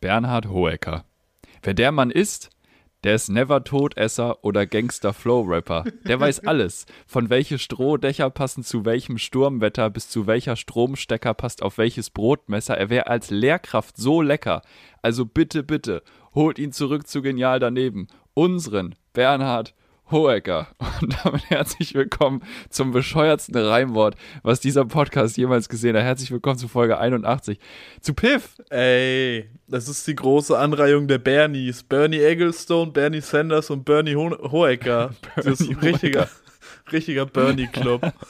Bernhard Hoecker. Wer der Mann ist, der ist never Todesser oder Gangster Flow Rapper. Der weiß alles. Von welche Strohdächer passen zu welchem Sturmwetter bis zu welcher Stromstecker passt auf welches Brotmesser. Er wäre als Lehrkraft so lecker. Also bitte, bitte, holt ihn zurück zu Genial daneben. Unseren Bernhard Hohecker. Und damit herzlich willkommen zum bescheuertsten Reimwort, was dieser Podcast jemals gesehen hat. Herzlich willkommen zu Folge 81. Zu Piff. Ey, das ist die große Anreihung der Bernies. Bernie Egglestone, Bernie Sanders und Bernie Ho Hohecker. das ist ein richtiger, richtiger Bernie-Club.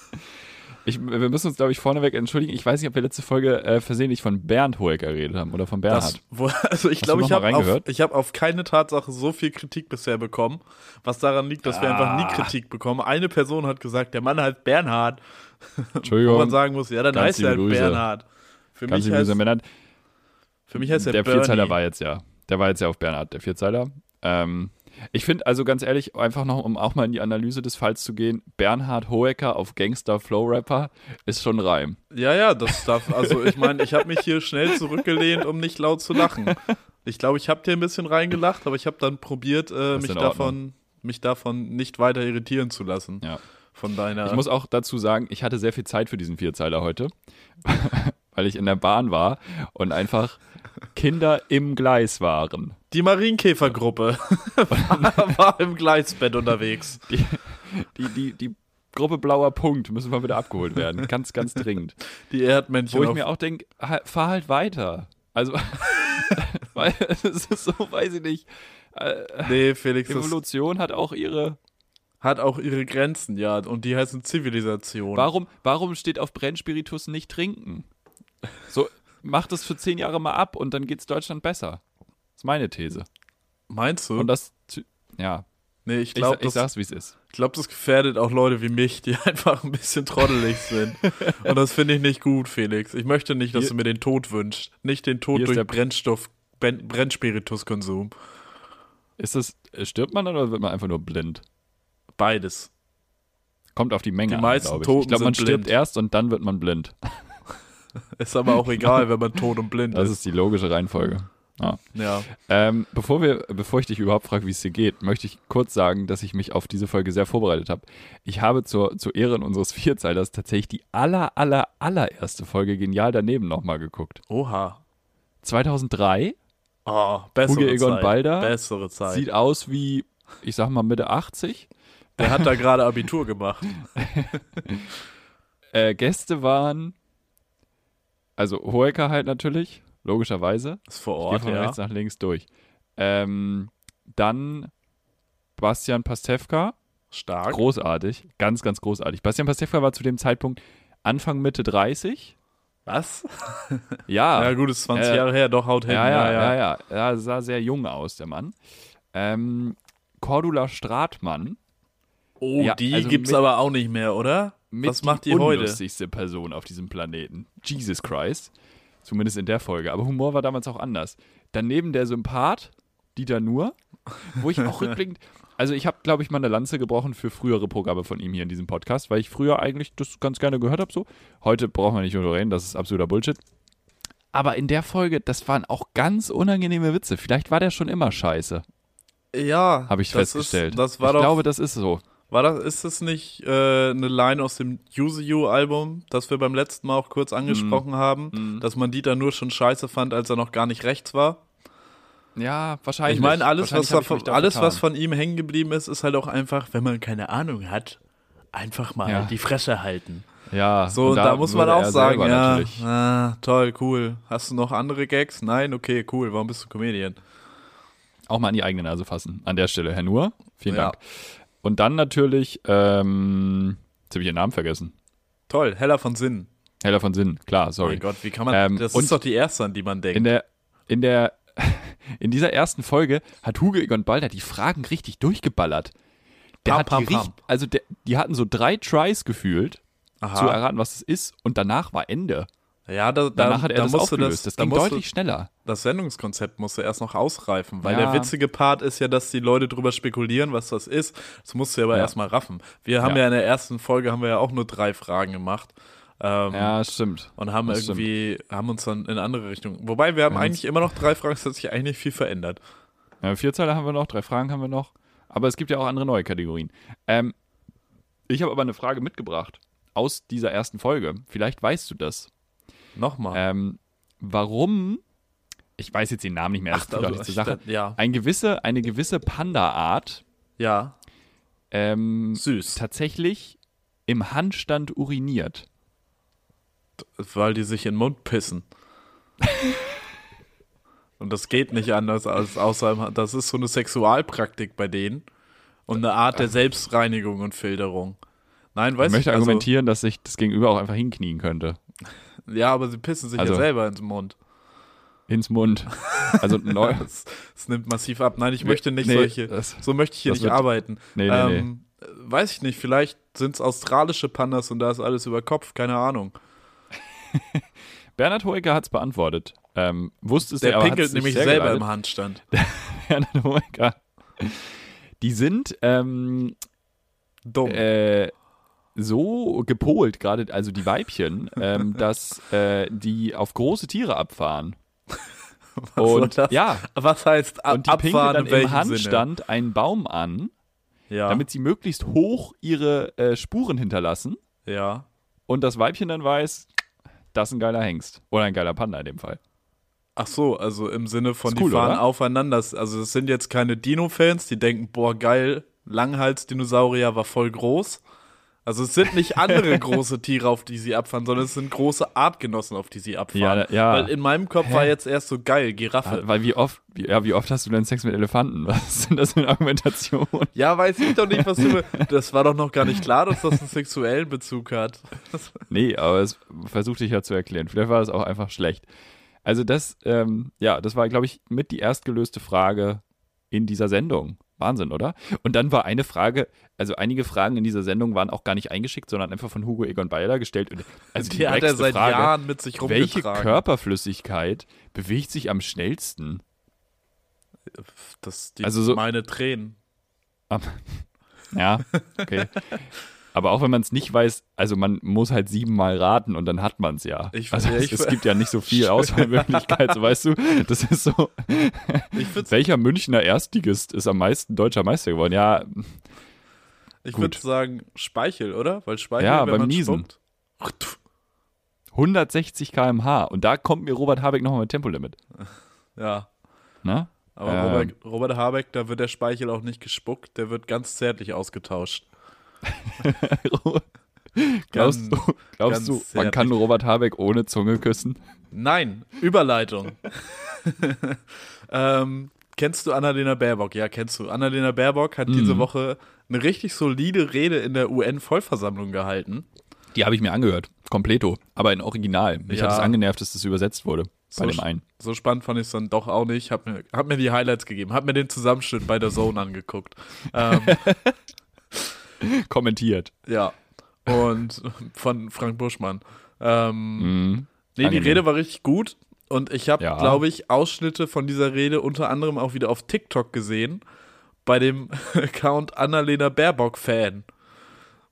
Ich, wir müssen uns, glaube ich, vorneweg entschuldigen. Ich weiß nicht, ob wir letzte Folge äh, versehentlich von Bernd Hoeker geredet haben oder von Bernhard. Das, also ich glaube, ich habe auf, hab auf keine Tatsache so viel Kritik bisher bekommen, was daran liegt, dass ah. wir einfach nie ah. Kritik bekommen. Eine Person hat gesagt, der Mann heißt Bernhard. Entschuldigung. Wo man sagen muss, ja, dann Ganz heißt er halt Bernhard. Für Ganz mich, heißt, Bernhard. für mich heißt er Der Bernie. Vierzeiler war jetzt ja. Der war jetzt ja auf Bernhard, der Vierzeiler. Ähm, ich finde also ganz ehrlich, einfach noch, um auch mal in die Analyse des Falls zu gehen, Bernhard Hoecker auf Gangster Flow Rapper ist schon Reim. Ja, ja, das darf, also ich meine, ich habe mich hier schnell zurückgelehnt, um nicht laut zu lachen. Ich glaube, ich habe dir ein bisschen reingelacht, aber ich habe dann probiert, äh, mich, davon, mich davon nicht weiter irritieren zu lassen. Ja. Von deiner. Ich muss auch dazu sagen, ich hatte sehr viel Zeit für diesen Vierzeiler heute, weil ich in der Bahn war und einfach Kinder im Gleis waren. Die Marienkäfergruppe war, war, im Gleisbett unterwegs. Die, die, die, die Gruppe Blauer Punkt müssen wir wieder abgeholt werden. Ganz, ganz dringend. Die Erdmännchen. Wo ich mir auch denke, fahr halt weiter. Also, weil es ist so, weiß ich nicht. Äh, nee, Felix. Evolution hat auch ihre. Hat auch ihre Grenzen, ja. Und die heißen Zivilisation. Warum, warum steht auf Brennspiritus nicht trinken? So, mach das für zehn Jahre mal ab und dann geht's Deutschland besser. Das ist meine These. Meinst du? Und das, ja. Nee, ich glaube, ich, ich sag's, wie es ist. Ich glaube, das gefährdet auch Leute wie mich, die einfach ein bisschen trottelig sind. und das finde ich nicht gut, Felix. Ich möchte nicht, dass Hier, du mir den Tod wünschst. Nicht den Tod durch Brennstoff, Brennspirituskonsum. Ist das, stirbt man dann oder wird man einfach nur blind? Beides. Kommt auf die Menge die meisten an, ich. Toten Ich glaube, man blind. stirbt erst und dann wird man blind. Ist aber auch egal, wenn man tot und blind das ist. Das ist die logische Reihenfolge. Ja. ja. Ähm, bevor, wir, bevor ich dich überhaupt frage, wie es dir geht, möchte ich kurz sagen, dass ich mich auf diese Folge sehr vorbereitet habe. Ich habe zur, zur Ehren unseres Vierzeilers tatsächlich die aller, aller, allererste Folge Genial daneben nochmal geguckt. Oha. 2003. Oh, bessere Hugo Egon Zeit. Balder. Bessere Zeit. Sieht aus wie, ich sag mal, Mitte 80. Der hat da gerade Abitur gemacht. äh, Gäste waren, also Hoeker halt natürlich, logischerweise. Ist vor Ort, ich von ja. rechts nach links durch. Ähm, dann Bastian Pastewka. Stark. Großartig. Ganz, ganz großartig. Bastian Pastewka war zu dem Zeitpunkt Anfang, Mitte 30. Was? Ja. Ja, gut, ist 20 äh, Jahre her, doch haut hin. Ja, ja, ja, ja. Er sah sehr jung aus, der Mann. Ähm, Cordula Stratmann. Oh, ja, die also gibt's mit, aber auch nicht mehr, oder? Was macht die, die heute? Die unlustigste Person auf diesem Planeten. Jesus Christ. Zumindest in der Folge. Aber Humor war damals auch anders. Daneben der Sympath, Dieter Nuhr, wo ich auch rückblickend. Also ich habe, glaube ich, mal eine Lanze gebrochen für frühere Programme von ihm hier in diesem Podcast, weil ich früher eigentlich das ganz gerne gehört habe so. Heute brauchen wir nicht drüber reden, das ist absoluter Bullshit. Aber in der Folge, das waren auch ganz unangenehme Witze. Vielleicht war der schon immer scheiße. Ja. Habe ich festgestellt. Ist, das war ich doch, glaube, das ist so. War das, ist das nicht äh, eine Line aus dem Use You Album, das wir beim letzten Mal auch kurz angesprochen mm. haben, mm. dass man Dieter nur schon scheiße fand, als er noch gar nicht rechts war? Ja, wahrscheinlich. Ich meine, alles, was, von, alles was von ihm hängen geblieben ist, ist halt auch einfach, wenn man keine Ahnung hat, einfach mal ja. die Fresse halten. Ja, so, und da, da muss man auch sagen, ja, ah, toll, cool. Hast du noch andere Gags? Nein, okay, cool. Warum bist du Comedian? Auch mal an die eigene Nase fassen. An der Stelle, Herr Nur. Vielen ja. Dank. Und dann natürlich, ähm, jetzt habe ich ihren Namen vergessen. Toll, Heller von Sinn. Heller von Sinn, klar, sorry. Oh mein Gott, wie kann man, ähm, das ist doch die erste, an die man denkt. In der, in der, in dieser ersten Folge hat Hugo Egon Balder die Fragen richtig durchgeballert. Der pam, hat pam, die, pam. also der, die hatten so drei Tries gefühlt, Aha. zu erraten, was es ist, und danach war Ende. Ja, da, da, Danach hat er da das musste aufgelöst. Das, da ging musste- deutlich schneller. Das Sendungskonzept musste erst noch ausreifen, weil Ja. der witzige Part ist ja, dass die Leute drüber spekulieren, was das ist. Das musst du aber Ja. erstmal raffen. Wir haben Ja. ja. in der ersten Folge haben wir ja auch nur drei Fragen gemacht. Ähm, ja, stimmt. Und haben das irgendwie, stimmt. haben uns dann in andere Richtungen. Wobei wir haben ja, eigentlich immer noch drei Fragen, es hat sich eigentlich nicht viel verändert. Ja, vier Zeilen haben wir noch, drei Fragen haben wir noch. Aber es gibt ja auch andere neue Kategorien. Ähm, ich habe aber eine Frage mitgebracht aus dieser ersten Folge. Vielleicht weißt du das. Nochmal. Ähm, warum, ich weiß jetzt den Namen nicht mehr, das Ach, also, nicht zur Sache, ja. ein gewisse, eine gewisse Panda-Art ja. ähm, Süß. tatsächlich im Handstand uriniert. Weil die sich in den Mund pissen. Und das geht nicht anders als außer das ist so eine Sexualpraktik bei denen und eine Art der Selbstreinigung und Filterung. Nein, weißt ich möchte ich, also, argumentieren, dass sich das Gegenüber auch einfach hinknien könnte. Ja, aber sie pissen sich Also- ja selber ins Mund. Ins Mund. Also neu. Das nimmt massiv ab. Nein, ich Nee, möchte nicht nee, solche. das- So möchte ich hier nicht wird- arbeiten. Nee, nee, nee. ähm, Weiß ich nicht, vielleicht sind es australische Pandas und da ist alles über Kopf, keine Ahnung. Bernhard Hoeker hat es beantwortet. Ähm, wusste es Der aber pinkelt nämlich selber geleitet. im Handstand. Bernhard Hoeker. Die sind ähm, Dumm. äh, so gepolt, gerade also die Weibchen, ähm, dass äh, die auf große Tiere abfahren. soll Und das? ja, Was heißt ab und die abfahren dann im Handstand einen Baum an, Sinne? Ja. damit sie möglichst hoch ihre äh, Spuren hinterlassen ja. und das Weibchen dann weiß, das ist ein geiler Hengst. Oder ein geiler Panda in dem Fall. Ach so, also im Sinne von, Ist die cool, fahren oder? aufeinander. Also es sind jetzt keine Dino-Fans, die denken, boah, geil, Langhals-Dinosaurier war voll groß. Also es sind nicht andere große Tiere, auf die sie abfahren, sondern es sind große Artgenossen, auf die sie abfahren. Ja, ja. Weil in meinem Kopf war jetzt erst so geil, Giraffe. Weil wie oft, wie, ja, wie oft hast du denn Sex mit Elefanten? Was sind das für Argumentationen? Ja, weiß ich doch nicht, was du. Das war doch noch gar nicht klar, dass das einen sexuellen Bezug hat. Nee, aber es versuchte ich ja zu erklären. Vielleicht war es auch einfach schlecht. Also das, ähm, ja, das war, glaube ich, mit die erstgelöste Frage in dieser Sendung. Wahnsinn, oder? Und dann war eine Frage, also einige Fragen in dieser Sendung waren auch gar nicht eingeschickt, sondern einfach von Hugo Egon Beiler gestellt. Und, also Die hat er seit Frage, Jahren mit sich Welche rumgetragen. Körperflüssigkeit bewegt sich am schnellsten? Das die Also so- meine Tränen. Am- Ja, okay. Aber auch wenn man es nicht weiß, also man muss halt siebenmal raten und dann hat man es ja. Ich- also ja, es, ich- es gibt ja nicht so viel Auswahlmöglichkeit, so weißt du. Das ist so. Ich Welcher Münchner Erstligist ist am meisten deutscher Meister geworden? Ja, Ich würde sagen Speichel, oder? Weil Speichel, Ja, wenn beim man Niesen. spuckt. 160 km/h. Und da kommt mir Robert Habeck nochmal mit Tempolimit. Ja. Ne? Aber Ähm. Robert, Robert Habeck, da wird der Speichel auch nicht gespuckt, der wird ganz zärtlich ausgetauscht. glaubst du, glaubst du man kann Robert Habeck ohne Zunge küssen? Nein, Überleitung. ähm, kennst du Annalena Baerbock? Ja, kennst du. Annalena Baerbock hat diese Mhm. Woche eine richtig solide Rede in der UN-Vollversammlung gehalten. Die habe ich mir angehört. Kompleto. Aber in Original. Mich Ja. hat es angenervt, dass das übersetzt wurde. So bei dem einen. So spannend fand ich es dann doch auch nicht. Hab mir, hab mir die Highlights gegeben, hab mir den Zusammenschnitt bei der Zone angeguckt. Ähm, Kommentiert. ja. Und von Frank Buschmann. Ähm, Mhm. Nee, die Angenehm. Rede war richtig gut. Und ich habe, Ja. glaube ich, Ausschnitte von dieser Rede unter anderem auch wieder auf TikTok gesehen. Bei dem Account Annalena Baerbock-Fan.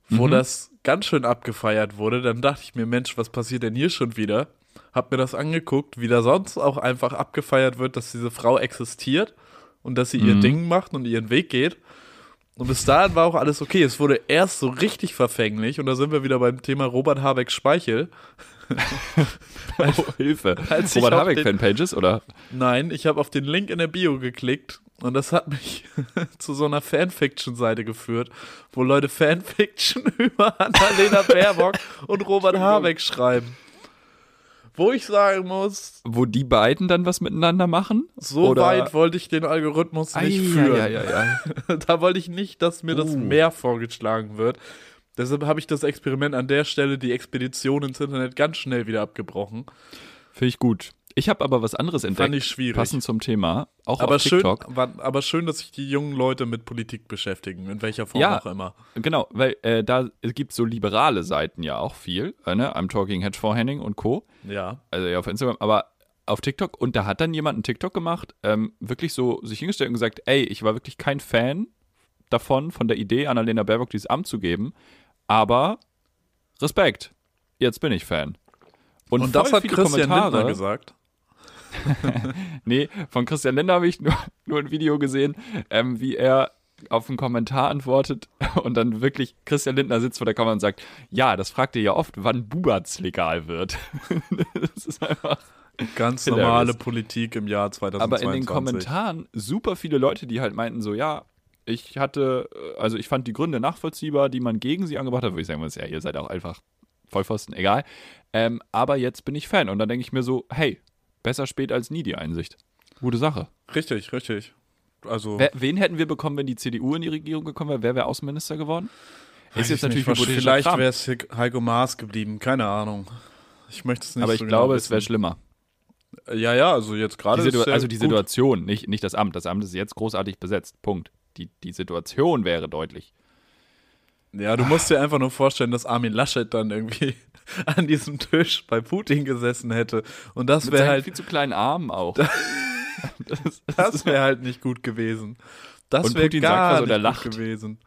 Wo Mhm. das ganz schön abgefeiert wurde. Dann dachte ich mir, Mensch, was passiert denn hier schon wieder? Hab mir das angeguckt, wie da sonst auch einfach abgefeiert wird, dass diese Frau existiert und dass sie ihr Mhm. Ding macht und ihren Weg geht. Und bis dahin war auch alles okay. Es wurde erst so richtig verfänglich und da sind wir wieder beim Thema Robert Habeck Speichel. Oh, Hilfe. Als Robert Habeck den- Fanpages, oder? Nein, ich habe auf den Link in der Bio geklickt und das hat mich zu so einer Fanfiction-Seite geführt, wo Leute Fanfiction über Annalena Baerbock und Robert Habeck schreiben. Wo ich sagen muss, Wo die beiden dann was miteinander machen? so Oder- weit wollte ich den Algorithmus nicht Ei, führen. Ja, ja, ja. Da wollte ich nicht, dass mir das Uh. mehr vorgeschlagen wird. Deshalb habe ich das Experiment an der Stelle, die Expedition ins Internet, ganz schnell wieder abgebrochen. Finde ich gut. Ich habe aber was anderes entdeckt. Fand ich schwierig. Passend zum Thema. Auch Aber auf schön, TikTok. war, aber schön, dass sich die jungen Leute mit Politik beschäftigen, in welcher Form Ja. auch immer. Genau, weil äh, da gibt so liberale Seiten ja auch viel. Äh, ne? I'm Talking Hedge for Henning und Co. Ja. Also ja auf Instagram, aber auf TikTok. Und da hat dann jemand einen TikTok gemacht, ähm, wirklich so sich hingestellt und gesagt, ey, ich war wirklich kein Fan davon, von der Idee, Annalena Baerbock dieses Amt zu geben, aber Respekt. jetzt bin ich Fan. Und, Und das hat Christian Kommentare, Lindner gesagt. Nee, von Christian Lindner habe ich nur, nur ein Video gesehen, ähm, wie er auf einen Kommentar antwortet und dann wirklich Christian Lindner sitzt vor der Kamera und sagt, ja, das fragt ihr ja oft, wann Bubatz legal wird. das ist einfach ganz normale Politik im Jahr 2022. Aber in den Kommentaren super viele Leute, die halt meinten so, ja, ich hatte, also ich fand die Gründe nachvollziehbar, die man gegen sie angebracht hat, würde ich sagen, ja, ihr seid auch einfach Vollpfosten, egal. Ähm, aber jetzt bin ich Fan und dann denke ich mir so, hey, besser spät als nie die Einsicht. Gute Sache. Richtig, richtig. Also Wer, wen hätten wir bekommen, wenn die CDU in die Regierung gekommen wäre? Wer wäre Außenminister geworden? Ist jetzt natürlich nicht, Vielleicht wäre es Heiko Maas geblieben, keine Ahnung. Ich möchte es nicht Aber ich so glaube, genau es wäre schlimmer. Ja, ja, also jetzt gerade. Also die Situation, nicht, nicht das Amt. Das Amt ist jetzt großartig besetzt. Punkt. Die, die Situation wäre deutlich. Ja, du musst dir einfach nur vorstellen, dass Armin Laschet dann irgendwie an diesem Tisch bei Putin gesessen hätte. Und das wäre halt. viel zu kleinen Armen auch. das, das wäre halt nicht gut gewesen. Das wäre gar sagt, nicht lacht. gut gewesen.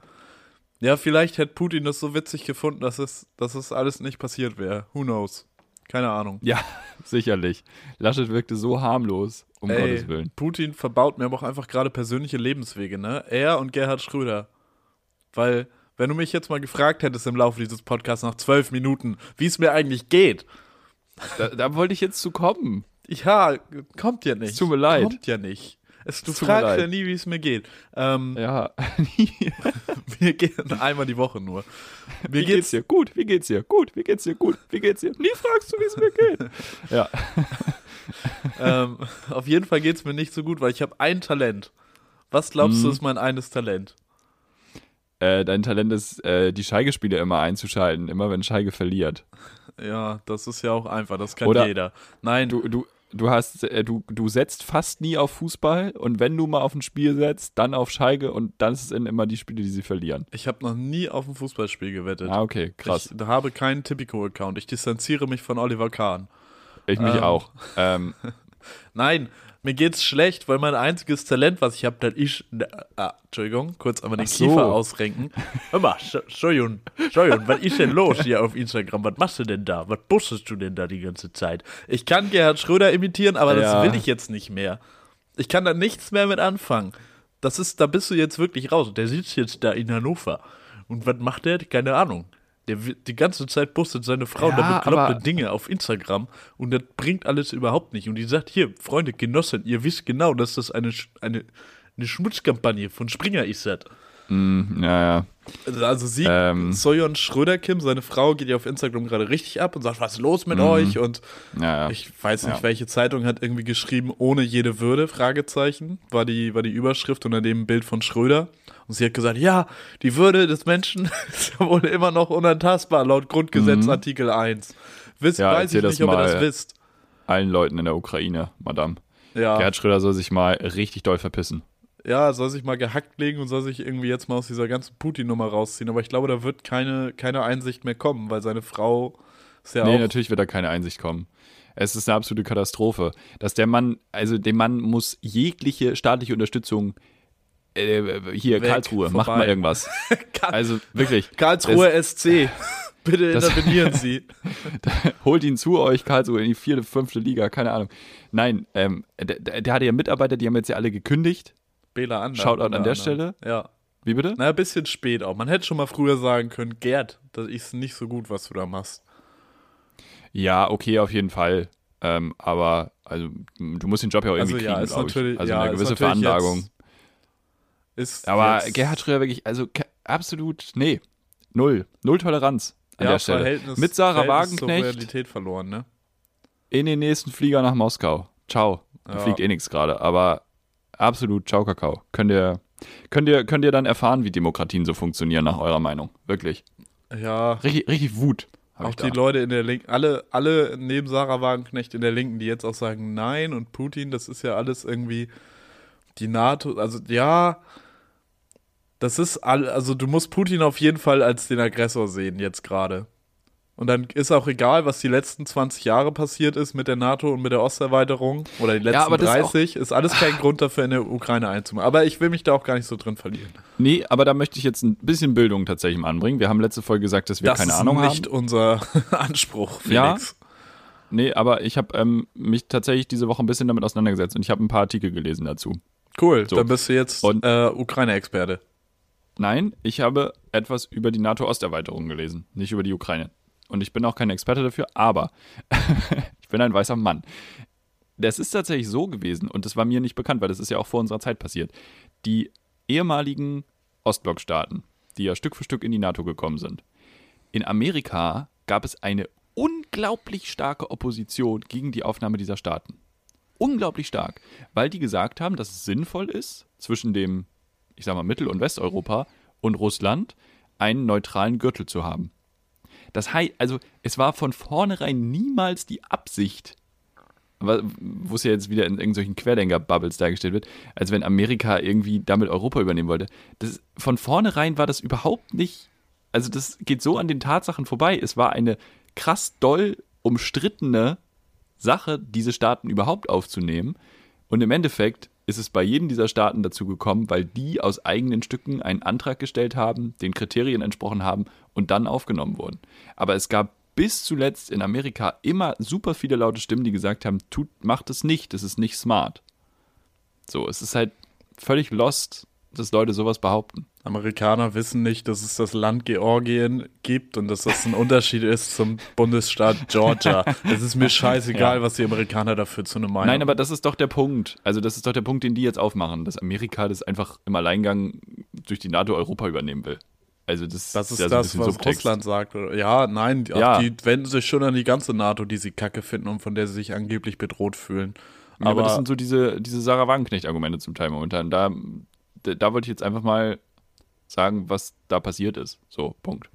Ja, vielleicht hätte Putin das so witzig gefunden, dass es, dass es alles nicht passiert wäre. Who knows? Keine Ahnung. Ja, sicherlich. Laschet wirkte so harmlos, um Ey, Gottes Willen. Putin verbaut mir aber auch einfach gerade persönliche Lebenswege, ne? Er und Gerhard Schröder. Weil, wenn du mich jetzt mal gefragt hättest im Laufe dieses Podcasts nach zwölf Minuten, wie es mir eigentlich geht. Da, da wollte ich jetzt zu kommen. Ja, kommt ja nicht. Es tut mir leid. Kommt ja nicht. Es, du fragst ja nie, wie es mir geht. Ähm, ja, nie. wir gehen einmal die Woche nur. Mir wie geht's, geht's dir? Gut, wie geht's dir? Gut, wie geht's dir? Gut, wie geht's dir? Nie fragst du, wie es mir geht. ja. ähm, auf jeden Fall geht's mir nicht so gut, weil ich habe ein Talent. Was glaubst mhm. du, ist mein eines Talent? Äh, dein Talent ist, äh, die Schalke-Spiele immer einzuschalten, immer wenn Schalke verliert. Ja, das ist ja auch einfach, das kann Oder jeder. Nein. Du, du, du hast, äh, du, du setzt fast nie auf Fußball und wenn du mal auf ein Spiel setzt, dann auf Schalke und dann ist es immer die Spiele, die sie verlieren. Ich habe noch nie auf ein Fußballspiel gewettet. Ah, okay, krass. Ich habe keinen Tipico-Account. Ich distanziere mich von Oliver Kahn. Ich mich ähm. auch. Ähm. Nein, mir geht's schlecht, weil mein einziges Talent, was ich habe, das ist. Ah, Entschuldigung, kurz einmal den so. Kiefer ausrenken. Hör mal, Entschuldigung, Entschuldigung, was ist denn los hier auf Instagram? Was machst du denn da? Was bustest du denn da die ganze Zeit? Ich kann Gerhard Schröder imitieren, aber ja. das will ich jetzt nicht mehr. Ich kann da nichts mehr mit anfangen. Das ist, da bist du jetzt wirklich raus. Der sitzt jetzt da in Hannover. Und was macht der? Keine Ahnung. Der die ganze Zeit postet seine Frau ja, da bekloppte Dinge auf Instagram und das bringt alles überhaupt nicht. Und die sagt, hier, Freunde, Genossen, ihr wisst genau, dass das eine, eine, eine Schmutzkampagne von Springer ist. Das. Mm, ja, ja. Also, sie, ähm, Soyon Schröder-Kim, seine Frau, geht ja auf Instagram gerade richtig ab und sagt, was ist los mit mm, euch? Und ja, ja. ich weiß nicht, ja. welche Zeitung hat irgendwie geschrieben, ohne jede Würde, Fragezeichen, war die, war die Überschrift unter dem Bild von Schröder. Und sie hat gesagt, ja, die Würde des Menschen ist ja wohl immer noch unantastbar, laut Grundgesetz mhm. Artikel 1. Wisst, weiß ich nicht, ob ihr das wisst. Allen Leuten in der Ukraine, Madame. Ja. Gerhard Schröder soll sich mal richtig doll verpissen. Ja, soll sich mal gehackt legen und soll sich irgendwie jetzt mal aus dieser ganzen Putin-Nummer rausziehen. Aber ich glaube, da wird keine, keine Einsicht mehr kommen, weil seine Frau ist ja nee, auch. natürlich wird da keine Einsicht kommen. Es ist eine absolute Katastrophe. Dass der Mann, also dem Mann muss jegliche staatliche Unterstützung äh, hier, Weg, Karlsruhe, vorbei. macht mal irgendwas. also wirklich. Karlsruhe das, SC. Bitte intervenieren Sie. Holt ihn zu euch, Karlsruhe, in die vierte, fünfte Liga, keine Ahnung. Nein, ähm, der, der hatte ja Mitarbeiter, die haben jetzt ja alle gekündigt. Bela Ander. Shoutout an der Ander. Stelle. Ja. Wie bitte? Na, ein bisschen spät auch. Man hätte schon mal früher sagen können, Gerd, das ist nicht so gut, was du da machst. Ja, okay, auf jeden Fall. Ähm, aber also du musst den Job ja auch irgendwie also, ja, kriegen, ich. Also ja, eine gewisse Veranlagung. Ist Aber Gerhard Schröder wirklich, also absolut, nee, null. Null Toleranz an ja, der Stelle. Verhältnis, Mit Sarah Verhältnis Wagenknecht. Realität verloren, ne? In den nächsten Flieger nach Moskau. Ciao. Da ja. fliegt eh nichts gerade. Aber absolut, ciao, Kakao. Könnt ihr, könnt, ihr, könnt ihr dann erfahren, wie Demokratien so funktionieren, nach eurer Meinung. Wirklich. Ja. Richtig, richtig Wut. Auch die Leute in der Linken, alle, alle neben Sarah Wagenknecht in der Linken, die jetzt auch sagen, nein und Putin, das ist ja alles irgendwie die NATO, also ja, das ist all, also du musst Putin auf jeden Fall als den Aggressor sehen jetzt gerade. Und dann ist auch egal, was die letzten 20 Jahre passiert ist mit der NATO und mit der Osterweiterung oder die letzten ja, 30, ist, ist, alles kein Grund dafür, in der Ukraine einzumachen. Aber ich will mich da auch gar nicht so drin verlieren. Nee, aber da möchte ich jetzt ein bisschen Bildung tatsächlich mal anbringen. Wir haben letzte Folge gesagt, dass wir das keine Ahnung haben. Das ist nicht unser Anspruch, Felix. Ja, nee, aber ich habe ähm, mich tatsächlich diese Woche ein bisschen damit auseinandergesetzt und ich habe ein paar Artikel gelesen dazu. Cool, so. dann bist du jetzt äh, Ukraine-Experte. Nein, ich habe etwas über die NATO-Osterweiterung gelesen, nicht über die Ukraine und ich bin auch kein Experte dafür, aber ich bin ein weißer Mann. Das ist tatsächlich so gewesen und das war mir nicht bekannt, weil das ist ja auch vor unserer Zeit passiert. Die ehemaligen Ostblockstaaten, die ja Stück für Stück in die NATO gekommen sind. In Amerika gab es eine unglaublich starke Opposition gegen die Aufnahme dieser Staaten. Unglaublich stark, weil die gesagt haben, dass es sinnvoll ist, zwischen dem, ich sag mal, Mittel- und Westeuropa und Russland einen neutralen Gürtel zu haben. Das heißt, also es war von vornherein niemals die Absicht, wo es ja jetzt wieder in irgendwelchen Querdenker-Bubbles dargestellt wird, als wenn Amerika irgendwie damit Europa übernehmen wollte. Das, von vornherein war das überhaupt nicht, also das geht so an den Tatsachen vorbei. Es war eine krass doll umstrittene Sache, diese Staaten überhaupt aufzunehmen. Und im Endeffekt ist es bei jedem dieser Staaten dazu gekommen, weil die aus eigenen Stücken einen Antrag gestellt haben, den Kriterien entsprochen haben und dann aufgenommen wurden. Aber es gab bis zuletzt in Amerika immer super viele laute Stimmen, die gesagt haben, tut, macht es nicht, das ist nicht smart. So, es ist halt völlig lost, dass Leute sowas behaupten. Amerikaner wissen nicht, dass es das Land Georgien gibt und dass das ein Unterschied ist zum Bundesstaat Georgia. Es ist mir scheißegal, ja. was die Amerikaner dafür zu einer Meinung Nein, aber das ist doch der Punkt. Also, das ist doch der Punkt, den die jetzt aufmachen, dass Amerika das einfach im Alleingang durch die NATO Europa übernehmen will. Also das, das ist ja so das, was Subtext. Russland sagt. Ja, nein, ja. die wenden sich schon an die ganze NATO, die sie kacke finden und von der sie sich angeblich bedroht fühlen. Aber, ja, aber das sind so diese, diese Sarah Wagenknecht-Argumente zum Teil momentan. Da, da, da wollte ich jetzt einfach mal sagen, was da passiert ist. So, Punkt.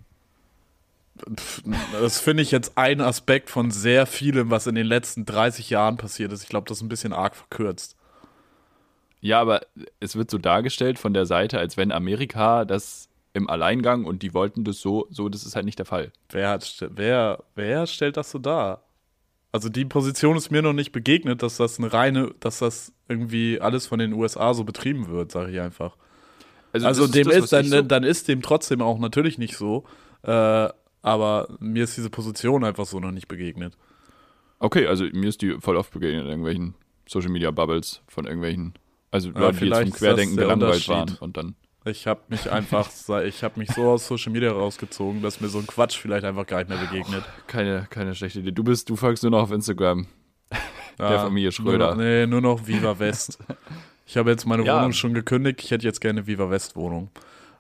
Das finde ich jetzt ein Aspekt von sehr vielem, was in den letzten 30 Jahren passiert ist. Ich glaube, das ist ein bisschen arg verkürzt. Ja, aber es wird so dargestellt von der Seite, als wenn Amerika das im Alleingang und die wollten das so, so, das ist halt nicht der Fall. Wer, hat, wer, wer stellt das so dar? Also die Position ist mir noch nicht begegnet, dass das eine reine, dass das irgendwie alles von den USA so betrieben wird, sage ich einfach. Also, also dem ist, das, ist dann, so dann ist dem trotzdem auch natürlich nicht so. Äh, aber mir ist diese Position einfach so noch nicht begegnet. Okay, also mir ist die voll oft begegnet in irgendwelchen Social Media Bubbles von irgendwelchen, also ja, Leute, die jetzt zum Querdenken gelangweilt waren und dann. Ich habe mich einfach, ich habe mich so aus Social Media rausgezogen, dass mir so ein Quatsch vielleicht einfach gar nicht mehr begegnet. Keine, keine schlechte Idee. Du bist, du folgst nur noch auf Instagram. Ja, der Familie Schröder. Nur, nee, nur noch Viva West. Ich habe jetzt meine ja. Wohnung schon gekündigt. Ich hätte jetzt gerne Viva West Wohnung.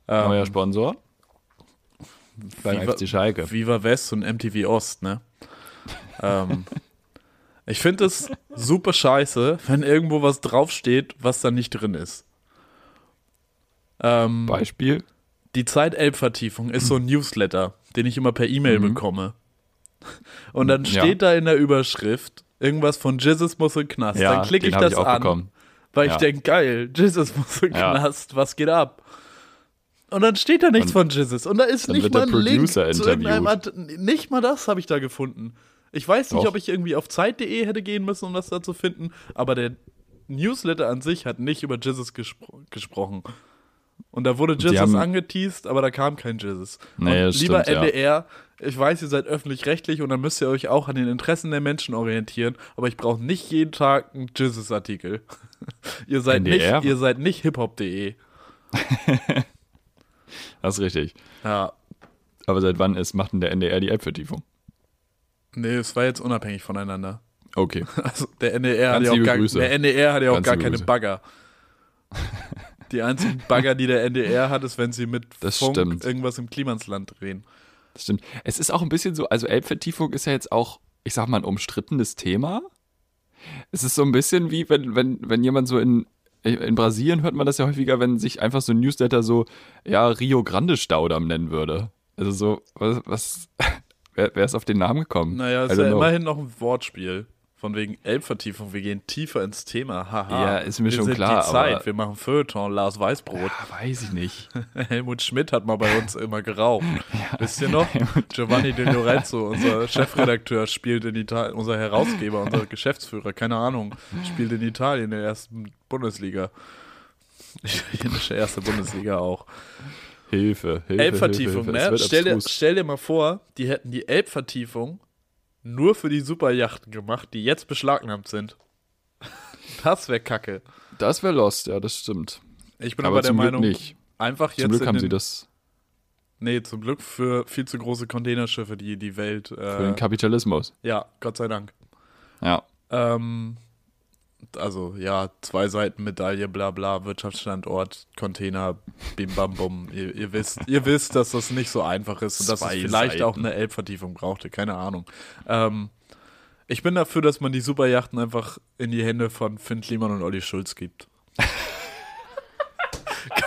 Ähm, Neuer Sponsor? Beim Viva, FC Schalke. Viva West und MTV Ost, ne? ähm, ich finde es super scheiße, wenn irgendwo was draufsteht, was da nicht drin ist. Ähm, Beispiel? Die Zeit-Elb-Vertiefung ist so ein Newsletter, den ich immer per E-Mail mhm. bekomme. Und dann steht ja. da in der Überschrift irgendwas von Jesus muss in Knast. Ja, dann klicke ich das ich an. Bekommen. Weil ja. ich denke, geil, Jesus muss in ja. Knast, was geht ab? Und dann steht da nichts und von Jesus. Und da ist nicht mal ein Link zu irgendeinem Art, Nicht mal das habe ich da gefunden. Ich weiß nicht, Doch. ob ich irgendwie auf Zeit.de hätte gehen müssen, um das da zu finden, aber der Newsletter an sich hat nicht über Jesus gespro gesprochen. Und da wurde Jesus angeteased, aber da kam kein Jesus. Nee, und lieber stimmt, NDR, ja. ich weiß, ihr seid öffentlich-rechtlich und dann müsst ihr euch auch an den Interessen der Menschen orientieren, aber ich brauche nicht jeden Tag einen Jesus-Artikel. ihr seid NDR? nicht, ihr seid nicht hiphop.de. das ist richtig. Ja. Aber seit wann ist, macht denn der NDR die App-Vertiefung? Nee, es war jetzt unabhängig voneinander. Okay. Also der NDR hat ja auch gar, der NDR hat ja auch gar keine Bagger. Die einzigen Bagger, die der NDR hat, ist, wenn sie mit das Funk stimmt. irgendwas im Klimansland drehen. Das stimmt. Es ist auch ein bisschen so, also Elbvertiefung ist ja jetzt auch, ich sag mal, ein umstrittenes Thema. Es ist so ein bisschen wie, wenn, wenn, wenn jemand so in, in Brasilien hört man das ja häufiger, wenn sich einfach so ein Newsletter so, ja, Rio Grande Staudamm nennen würde. Also so, was, was wer, wer ist auf den Namen gekommen? Naja, es ist ja know. immerhin noch ein Wortspiel. Von wegen Elbvertiefung, wir gehen tiefer ins Thema. Haha. Ja, ist mir wir schon sind klar, Die Zeit. wir machen Feuilleton, Lars Weißbrot. Ja, weiß ich nicht. Helmut Schmidt hat mal bei uns immer geraucht. Wisst ihr noch? Giovanni De Lorenzo, unser Chefredakteur, spielt in Italien, unser Herausgeber, unser Geschäftsführer, keine Ahnung, spielt in Italien in der ersten Bundesliga. Italienische erste Bundesliga auch. Hilfe, Hilfe. Elbvertiefung, Hilfe, Hilfe. ne? Stell dir, stell dir mal vor, die hätten die Elbvertiefung nur für die Superjachten gemacht, die jetzt beschlagnahmt sind. Das wäre kacke. Das wäre Lost, ja, das stimmt. Ich bin Aber aber, der Meinung, nicht. einfach jetzt Zum Glück haben sie das Nee, zum Glück für viel zu große Containerschiffe, die die Welt. für Äh, den Kapitalismus. ja, Gott sei Dank. Ja. Ähm, also ja, zwei Seiten Medaille, bla bla, Wirtschaftsstandort, Container, bim bam bum. Ihr, ihr wisst, ihr wisst, dass das nicht so einfach ist und dass es vielleicht Seiten. auch eine Elbvertiefung brauchte, keine Ahnung. Ähm, ich bin dafür, dass man die Superjachten einfach in die Hände von Finn Kliman und Olli Schulz gibt.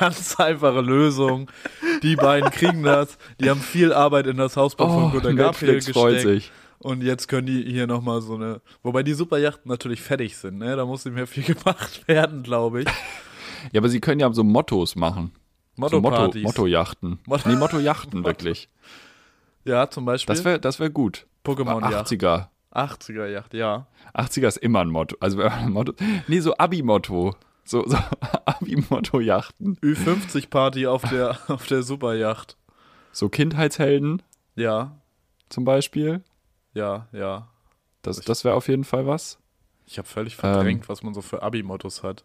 Ganz einfache Lösung. Die beiden kriegen das. Die haben viel Arbeit in das Hausbau von Gunter Gabriel Oh, Netflix freut gesteckt. sich. Und jetzt können die hier nochmal so eine. Wobei die Superjachten natürlich fertig sind, ne? Da muss nicht mehr viel gemacht werden, glaube ich. Ja, aber sie können ja so Mottos machen. So Motto, Motto-Partys. Motto-Yachten. Motto- nee, Motto-Yachten, wirklich. ja, zum Beispiel. Das wäre das wär gut. Pokémon-Yacht. 80er. 80er-Yacht, ja. 80er ist immer ein Motto. Also ein Motto. Nee, so Abi-Motto. So, so Abi-Motto-Yachten. Ü50-Party auf der, auf der Superjacht. So Kindheitshelden Ja, zum Beispiel. Ja, ja. Das, das wäre auf jeden Fall was. Ich habe völlig verdrängt, Ähm. was man so für Abi-Mottos hat.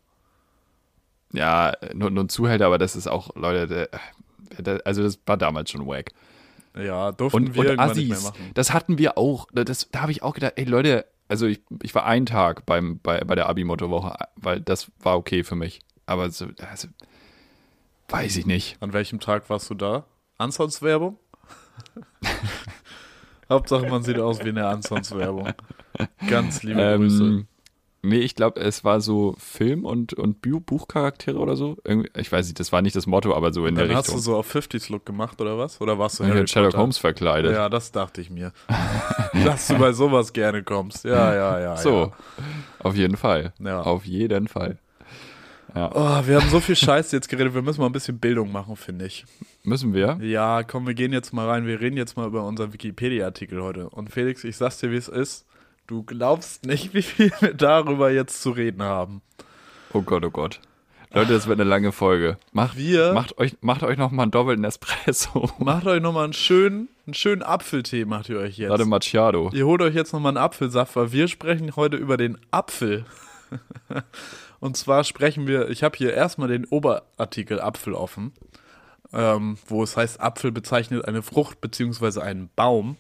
Ja, nur, nur ein Zuhälter, aber das ist auch, Leute, der, der, also das war damals schon wack. Ja, durften Und, wir und irgendwann nicht mehr Assis, machen. das hatten wir auch. Das, da habe ich auch gedacht, ey Leute, also ich, ich war einen Tag beim, bei, bei der Abi-Motto-Woche, weil das war okay für mich. Aber so, also, weiß ich nicht. An welchem Tag warst du da? Ansons-Werbung? Hauptsache, man sieht aus wie eine Ansons-Werbung. Ganz liebe Grüße. Ähm, nee, ich glaube, es war so Film- und, und Bu- Buchcharaktere oder so. Irgendwie, ich weiß nicht, das war nicht das Motto, aber so in Dann der hast du Richtung. so auf 50s-Look gemacht, oder was? Oder warst du bin Sherlock? Holmes verkleidet. Ja, das dachte ich mir. Dass du bei sowas gerne kommst. Ja, ja, ja. so, auf jeden Fall. Ja. Auf jeden Fall. Ja. Oh, wir haben so viel Scheiß jetzt geredet. Wir müssen mal ein bisschen Bildung machen, finde ich. Müssen wir? Ja, komm, wir gehen jetzt mal rein. Wir reden jetzt mal über unseren Wikipedia-Artikel heute. Und Felix, ich sag's dir, wie es ist. Du glaubst nicht, wie viel wir darüber jetzt zu reden haben. Oh Gott, oh Gott. Leute, das wird eine lange Folge. Macht, Wir- macht euch, macht euch noch mal einen doppelten Espresso. Macht euch nochmal einen schönen, einen schönen Apfeltee, macht ihr euch jetzt. Gerade Macchiato. Ihr holt euch jetzt nochmal einen Apfelsaft, weil wir sprechen heute über den Apfel. Und zwar sprechen wir, ich habe hier erstmal den Oberartikel Apfel offen, ähm, wo es heißt, Apfel bezeichnet eine Frucht bzw. einen Baum.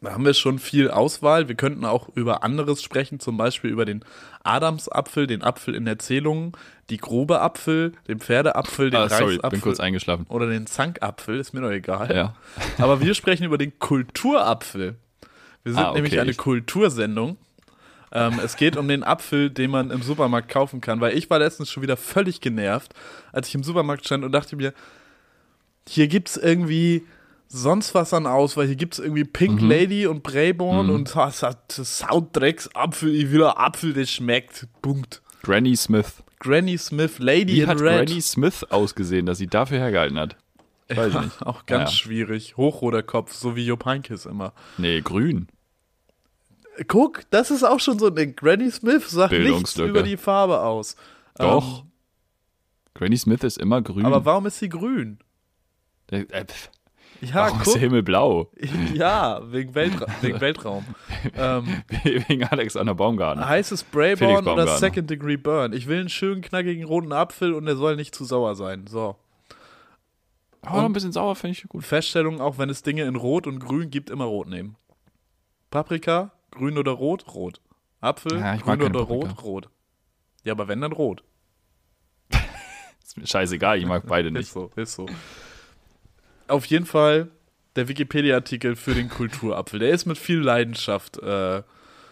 Da haben wir schon viel Auswahl. Wir könnten auch über anderes sprechen, zum Beispiel über den Adamsapfel, den Apfel in Erzählungen, die grobe Apfel, den Pferdeapfel, den Ah, sorry, Reisapfel bin kurz eingeschlafen. oder den Zankapfel, ist mir doch egal. Ja. Aber wir sprechen über den Kulturapfel. Wir sind Ah, okay. nämlich eine Kultursendung. Ähm, es geht um den Apfel, den man im Supermarkt kaufen kann, weil ich war letztens schon wieder völlig genervt, als ich im Supermarkt stand und dachte mir, hier gibt's irgendwie sonst was an Auswahl. Hier gibt's irgendwie Pink Mhm. Lady und Brayborn und das hat Sounddrecks-Apfel, ich will Apfel, der schmeckt. Punkt. Granny Smith. Granny Smith, Lady Wie in hat Red. Granny Smith ausgesehen, dass sie dafür hergehalten hat? Weiß ich nicht. Auch ganz Ja. schwierig. Hochroter Kopf, so wie Jupp Heynckes immer. Nee, grün. Guck, das ist auch schon so ein Ding. Granny Smith sagt nichts über die Farbe aus. Doch. Ähm, Granny Smith ist immer grün. aber warum ist sie grün? Der- äh, pff, Ja, warum ist der guck. Himmel blau? Ja, wegen, Weltra wegen Weltraum. ähm, Wegen Alexander Baumgarten. heißt es Felix Brayborn oder. Second Degree Burn? Ich will einen schönen, knackigen roten Apfel und der soll nicht zu sauer sein. So. Oh, ein bisschen sauer finde ich gut. Feststellung, auch wenn es Dinge in Rot und Grün gibt, immer Rot nehmen. Paprika, grün oder rot? Rot. Apfel, Ja, grün oder Paprika. rot? Rot. Ja, aber wenn, dann rot. Ist mir scheißegal, ich mag beide Ist nicht. so, ist so. Auf jeden Fall der Wikipedia-Artikel für den Kulturapfel. Der ist mit viel Leidenschaft äh,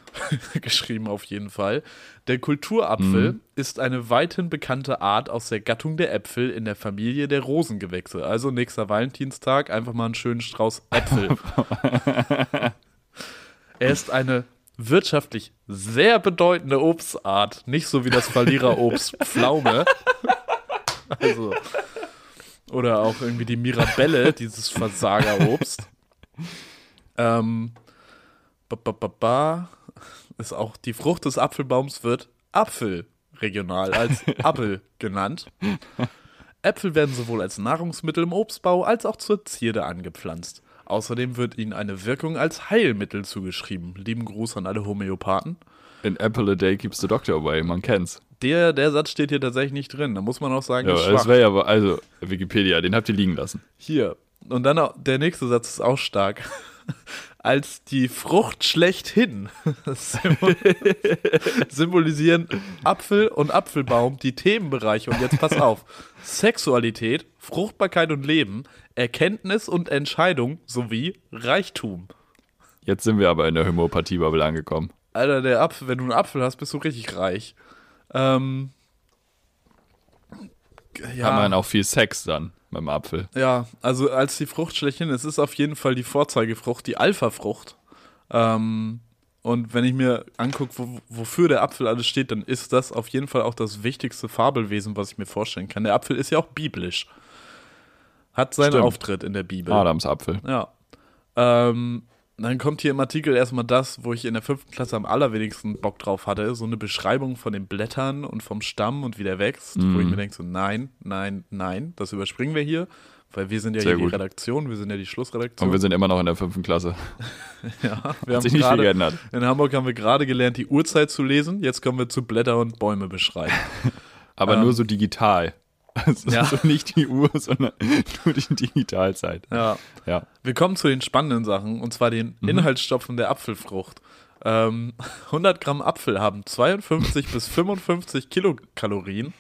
geschrieben, auf jeden Fall. Der Kulturapfel Mhm. ist eine weithin bekannte Art aus der Gattung der Äpfel in der Familie der Rosengewächse. Also nächster Valentinstag einfach mal einen schönen Strauß Äpfel. er ist eine wirtschaftlich sehr bedeutende Obstart. Nicht so wie das Verliererobst Pflaume. also. Oder auch irgendwie die Mirabelle, dieses Versagerobst. Ähm, ba, ba, ba, ba, ist auch die Frucht des Apfelbaums wird Apfel regional als Appel genannt. Äpfel werden sowohl als Nahrungsmittel im Obstbau als auch zur Zierde angepflanzt. Außerdem wird ihnen eine Wirkung als Heilmittel zugeschrieben. Lieben Gruß an alle Homöopathen. In Apple a day keeps the doctor away, man kennt's. Der, der Satz steht hier tatsächlich nicht drin. Da muss man auch sagen, Ja, ist das wäre ja, aber- also Wikipedia, den habt ihr liegen lassen. Hier. Und dann auch, der nächste Satz ist auch stark. Als die Frucht schlechthin symbol symbolisieren Apfel und Apfelbaum die Themenbereiche. Und jetzt pass auf: Sexualität, Fruchtbarkeit und Leben, Erkenntnis und Entscheidung sowie Reichtum. Jetzt sind wir aber in der Homöopathie-Bubble angekommen. Alter, der Apfel, wenn du einen Apfel hast, bist du richtig reich. Ähm, ja. Hat man auch viel Sex dann dem Apfel. Ja, also als die Frucht schlechthin, es ist auf jeden Fall die Vorzeigefrucht, die Alpha-Frucht. Ähm, und wenn ich mir angucke, wo, wofür der Apfel alles steht, dann ist das auf jeden Fall auch das wichtigste Fabelwesen, was ich mir vorstellen kann. Der Apfel ist ja auch biblisch. Hat seinen Stimmt. Auftritt in der Bibel. Adams Apfel. Ja. Ähm, dann kommt hier im Artikel erstmal das, wo ich in der fünften Klasse am allerwenigsten Bock drauf hatte. So eine Beschreibung von den Blättern und vom Stamm und wie der wächst. Wo Mhm. ich mir denke, so nein, nein, nein, das überspringen wir hier. Weil wir sind ja Sehr hier die gut. Redaktion, wir sind ja die Schlussredaktion. Und wir sind immer noch in der fünften Klasse. ja, wir Hat haben sich nicht viel geändert. in Hamburg haben wir gerade gelernt, die Uhrzeit zu lesen. Jetzt kommen wir zu Blätter und Bäume beschreiben. Aber Ähm. nur so digital. Also Ja. so nicht die Uhr, sondern nur die Digitalzeit. ja. Ja. Wir kommen zu den spannenden Sachen, und zwar den Mhm. Inhaltsstoffen der Apfelfrucht. Ähm, 100 Gramm Apfel haben 52 bis 55 Kilokalorien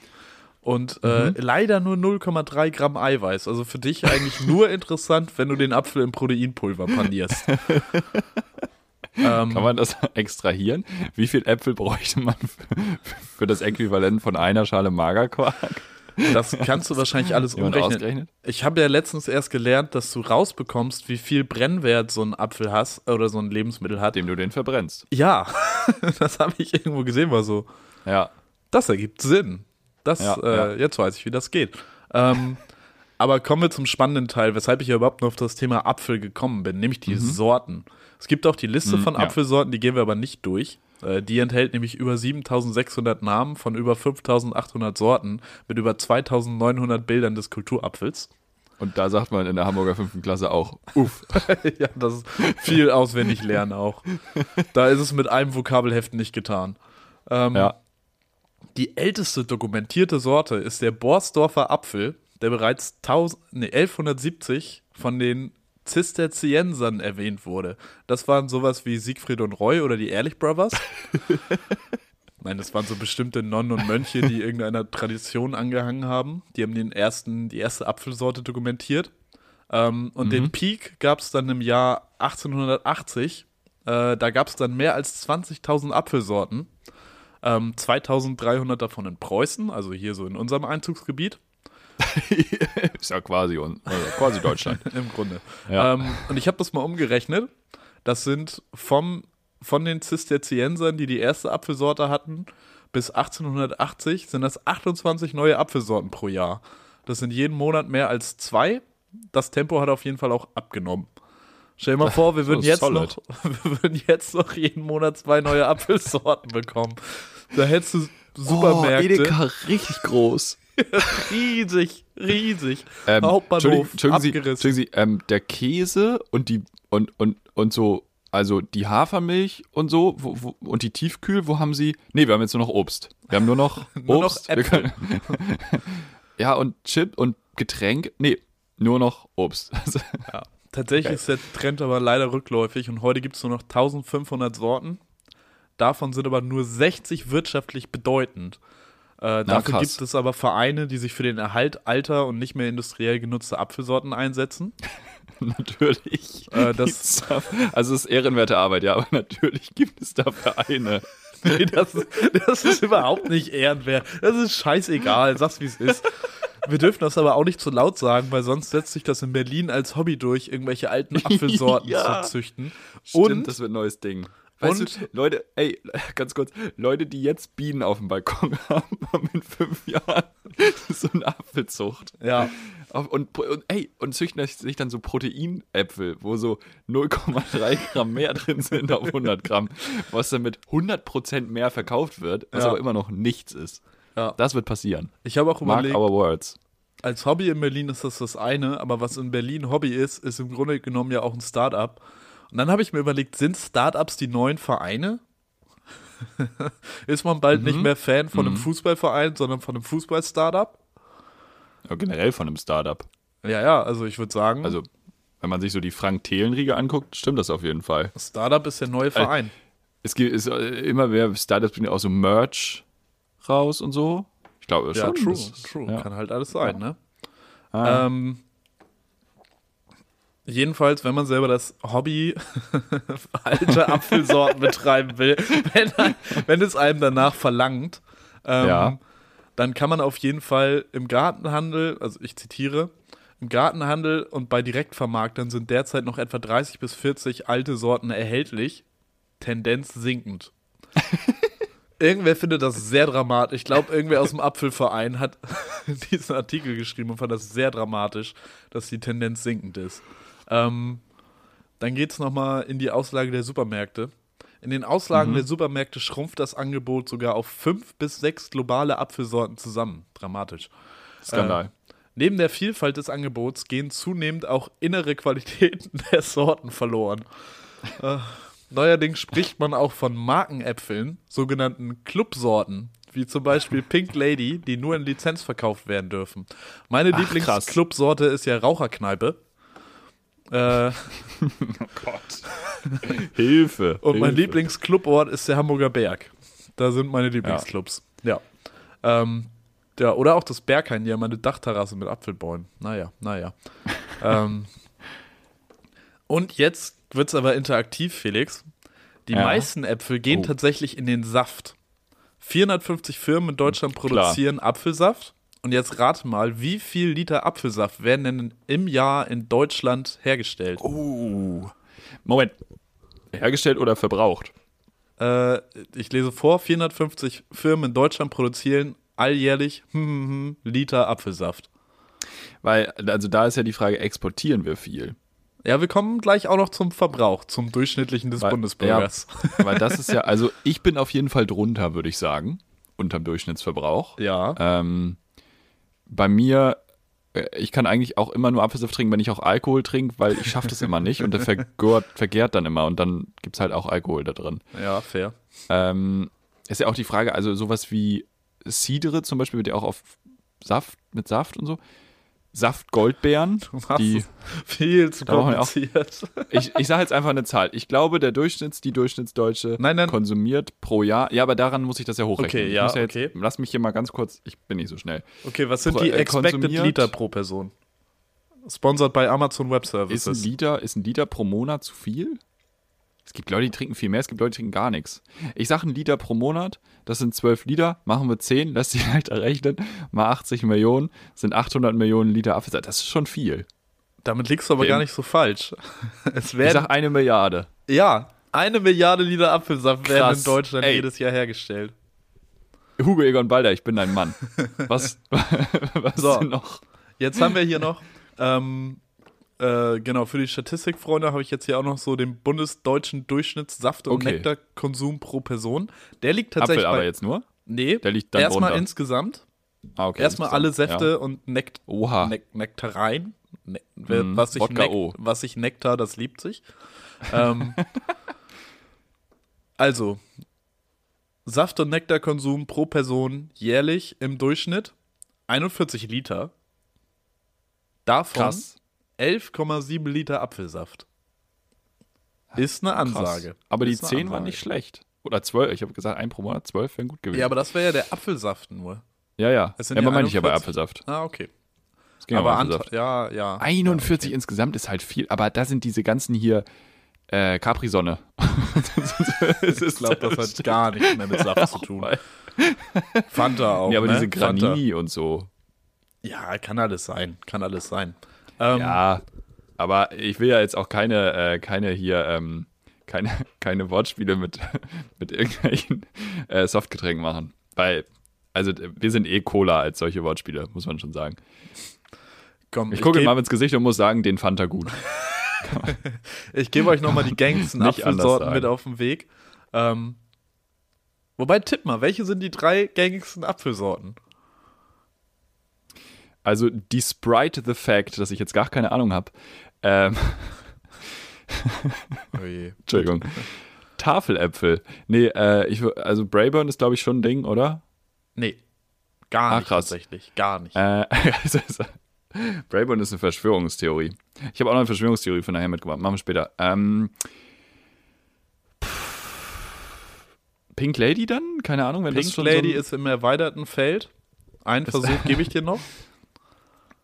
und äh, Mhm. leider nur 0,3 Gramm Eiweiß. Also für dich eigentlich nur interessant, wenn du den Apfel in Proteinpulver panierst. ähm, Kann man das extrahieren? Wie viel Äpfel bräuchte man für, für das Äquivalent von einer Schale Magerquark? Das kannst du wahrscheinlich alles umrechnen. Ich habe ja letztens erst gelernt, dass du rausbekommst, wie viel Brennwert so ein Apfel hast oder so ein Lebensmittel hat. Dem du den verbrennst. Ja, das habe ich irgendwo gesehen, war so. Ja. Das ergibt Sinn. Das, Ja, äh, ja. jetzt weiß ich, wie das geht. Ähm, aber kommen wir zum spannenden Teil, weshalb ich ja überhaupt nur auf das Thema Apfel gekommen bin, nämlich die Sorten. Es gibt auch die Liste Mhm, von ja. Apfelsorten, die gehen wir aber nicht durch. Äh, die enthält nämlich über 7600 Namen von über 5800 Sorten mit über 2900 Bildern des Kulturapfels. Und da sagt man in der Hamburger fünften Klasse auch, uff. ja, das ist viel auswendig lernen auch. Da ist es mit einem Vokabelheft nicht getan. Ähm, Ja. Die älteste dokumentierte Sorte ist der Borsdorfer Apfel, der bereits 1000, nee, 1170 von den Zisterziensern erwähnt wurde. Das waren sowas wie Siegfried und Roy oder die Ehrlich Brothers. Nein, das waren so bestimmte Nonnen und Mönche, die irgendeiner Tradition angehangen haben. Die haben den ersten, die erste Apfelsorte dokumentiert. Ähm, und den Peak gab es dann im Jahr 1880. Äh, da gab es dann mehr als 20.000 Apfelsorten. Ähm, 2300 davon in Preußen, also hier so in unserem Einzugsgebiet Ist ja quasi, also quasi Deutschland. im Grunde. Ja. Ähm, und ich habe das mal umgerechnet. Das sind vom, von den Zisterziensern, die die erste Apfelsorte hatten, bis 1880 sind das 28 neue Apfelsorten pro Jahr. Das sind jeden Monat mehr als zwei. Das Tempo hat auf jeden Fall auch abgenommen. Stell dir mal vor, wir würden, jetzt solid. noch, wir würden jetzt noch jeden Monat zwei neue Apfelsorten bekommen. Da hättest du Supermärkte. Oh, richtig groß. riesig, riesig. Ähm, Hauptbahnhof, Entschuldigen Sie, abgerissen. Entschuldigen Sie ähm, der Käse und die und, und, und so, also die Hafermilch und so wo, wo, und die Tiefkühl, wo haben Sie? Nee, wir haben jetzt nur noch Obst. Wir haben nur noch Nur noch Obst. Äpfel. ja, und Chip und Getränk. Nee, nur noch Obst. Also, Tatsächlich Geil. ist der Trend aber leider rückläufig und heute gibt es nur noch 1500 Sorten. Davon sind aber nur 60 wirtschaftlich bedeutend. Äh, dafür krass. gibt es aber Vereine, die sich für den Erhalt alter und nicht mehr industriell genutzter Apfelsorten einsetzen. natürlich. Äh, das- also es ist ehrenwerte Arbeit, ja, aber natürlich gibt es da Vereine. Nee, das, ist- das ist überhaupt nicht ehrenwert. Das ist scheißegal, sag's wie es ist. Wir dürfen das aber auch nicht zu laut sagen, weil sonst setzt sich das in Berlin als Hobby durch, irgendwelche alten Apfelsorten Ja. zu züchten. Stimmt, Und das wird ein neues Ding. Weißt und du, Leute, ey, ganz kurz, Leute, die jetzt Bienen auf dem Balkon haben, haben in fünf Jahren so eine Apfelzucht. Ja. Und, und, ey, und züchten sich dann so Proteinäpfel, wo so 0,3 Gramm mehr drin sind auf 100 Gramm, was dann mit 100% mehr verkauft wird, was ja. aber immer noch nichts ist. Ja. Das wird passieren. Ich habe auch überlegt, Mark our words. als Hobby in Berlin ist das das eine, aber was in Berlin Hobby ist, ist im Grunde genommen ja auch ein Start-up. Und dann habe ich mir überlegt, sind Startups die neuen Vereine? ist man bald mhm. nicht mehr Fan von einem mhm. Fußballverein, sondern von einem Fußball-Startup? Ja, generell von einem Startup. Ja, ja, also ich würde sagen. Also, wenn man sich so die Frank-Thelen-Riege anguckt, stimmt das auf jeden Fall. Startup ist der neue Verein. es gibt ist äh, immer mehr Startups bringen auch so Merch raus und so. Ich glaube ja, schon. True, das, true. Ja. Kann halt alles sein, ja. ne? Ah. Ähm, Jedenfalls, wenn man selber das Hobby alte Apfelsorten betreiben will, wenn, wenn, es einem danach verlangt, ähm, ja. dann kann man auf jeden Fall im Gartenhandel, also ich zitiere, im Gartenhandel und bei Direktvermarktern sind derzeit noch etwa 30 bis 40 alte Sorten erhältlich, Tendenz sinkend. irgendwer findet das sehr dramatisch. Ich glaube, irgendwer aus dem Apfelverein hat diesen Artikel geschrieben und fand das sehr dramatisch, dass die Tendenz sinkend ist. Ähm, dann geht es nochmal in die Auslage der Supermärkte. In den Auslagen mhm. der Supermärkte schrumpft das Angebot sogar auf fünf bis sechs globale Apfelsorten zusammen. Dramatisch. Skandal. Äh, neben der Vielfalt des Angebots gehen zunehmend auch innere Qualitäten der Sorten verloren. äh, neuerdings spricht man auch von Markenäpfeln, sogenannten Clubsorten, wie zum Beispiel Pink Lady, die nur in Lizenz verkauft werden dürfen. Meine Lieblingsclubsorte ist ja Raucherkneipe. Äh, oh Gott. Hilfe. Und mein Lieblingsclubort ist der Hamburger Berg. Da sind meine Lieblingsclubs. Ja. Ja. Ähm, ja, oder auch das Berghain, ja, meine Dachterrasse mit Apfelbäumen. Naja, naja. ähm, und jetzt wird es aber interaktiv, Felix. Die ja. meisten Äpfel gehen oh. tatsächlich in den Saft. 450 Firmen in Deutschland produzieren Klar. Apfelsaft. Und jetzt rate mal, wie viel Liter Apfelsaft werden denn im Jahr in Deutschland hergestellt? Oh. Moment. Hergestellt oder verbraucht? Äh, ich lese vor, 450 Firmen in Deutschland produzieren alljährlich hm, hm, hm, Liter Apfelsaft. Weil, also da ist ja die Frage, exportieren wir viel? Ja, wir kommen gleich auch noch zum Verbrauch, zum durchschnittlichen des weil, Bundesbürgers. Ja, weil das ist ja, also ich bin auf jeden Fall drunter, würde ich sagen, unterm Durchschnittsverbrauch. Ja. Ähm, bei mir, äh, ich kann eigentlich auch immer nur Apfelsaft trinken, wenn ich auch Alkohol trinke, weil ich schaffe das immer nicht und der vergärt, vergärt dann immer und dann gibt es halt auch Alkohol da drin. Ja, fair. Ähm, ist ja auch die Frage, also sowas wie Cidre zum Beispiel wird ja auch auf Saft, mit Saft und so. Saft-Goldbeeren. Die viel zu kompliziert. Ich, ich sage jetzt einfach eine Zahl. Ich glaube, der Durchschnitts, die Durchschnittsdeutsche nein, nein. konsumiert pro Jahr. Ja, aber daran muss ich das ja hochrechnen. Okay, ja, ja jetzt, okay. Lass mich hier mal ganz kurz, ich bin nicht so schnell. Okay, was sind pro, die äh, Expected Liter pro Person? Sponsored bei Amazon Web Services. Ist ein Liter, ist ein Liter pro Monat zu viel? Es gibt Leute, die trinken viel mehr, es gibt Leute, die trinken gar nichts. Ich sage einen Liter pro Monat, das sind 12 Liter, machen wir 10, lässt sich leicht errechnen, mal 80 Millionen, sind 800 Millionen Liter Apfelsaft. Das ist schon viel. Damit liegst du aber Dem. gar nicht so falsch. Es werden, ich sag eine Milliarde. Ja, eine Milliarde Liter Apfelsaft Krass. werden in Deutschland Ey. jedes Jahr hergestellt. Hugo Egon Balder, ich bin dein Mann. Was, was so, noch? Jetzt haben wir hier noch ähm, äh, genau, für die Statistikfreunde habe ich jetzt hier auch noch so den bundesdeutschen Durchschnittssaft- und okay. Nektarkonsum pro Person. Der liegt tatsächlich. Apfel aber jetzt nur? Nee, der liegt dann erstmal insgesamt. Ah, okay, erstmal alle Säfte ja. und Nekt Oha. Ne Nektareien. Ne mm, was, sich Nek was sich Nektar, das liebt sich. ähm, also, Saft- und Nektarkonsum pro Person jährlich im Durchschnitt 41 Liter. Davon Krass. 11,7 Liter Apfelsaft. Ist eine Ansage. Krass. Aber die 10 waren nicht schlecht. Oder 12. Ich habe gesagt, ein pro Monat, 12 wären gut gewesen. Ja, aber das wäre ja der Apfelsaft nur. Ja, ja. ja, aber meine ich ja bei Apfelsaft. Ah, okay. Das ging aber Apfelsaft. Ja, ja. 41 ja, okay. insgesamt ist halt viel. Aber da sind diese ganzen hier äh, Capri-Sonne. ich glaube, das hat gar nichts mehr mit Saft zu tun. Fanta auch. Ja, aber ne? diese Granini Fanta. und so. Ja, kann alles sein. Kann alles sein. Ähm, ja, aber ich will ja jetzt auch keine, äh, keine hier ähm, keine, keine Wortspiele mit, mit irgendwelchen äh, Softgetränken machen. Weil, also wir sind eh Cola als solche Wortspiele, muss man schon sagen. Komm, ich, gucke mal ins Gesicht und muss sagen, den fand er gut. ich gebe euch nochmal die gängigsten Apfelsorten mit auf den Weg. Ähm, wobei, tipp mal, welche sind die drei gängigsten Apfelsorten? Also die Sprite The Fact, dass ich jetzt gar keine Ahnung habe. Ähm, oh je. Entschuldigung. Tafeläpfel. Nee, äh, ich, also Brayburn ist, glaube ich, schon ein Ding, oder? Nee. Gar ah, nicht krass. tatsächlich. Gar nicht. Äh, also, Brayburn ist eine Verschwörungstheorie. Ich habe auch noch eine Verschwörungstheorie von daher mitgebracht. Machen wir später. Ähm, Pink Lady dann? Keine Ahnung, wenn Pink das schon Lady so ist im erweiterten Feld. Einen Versuch gebe ich dir noch.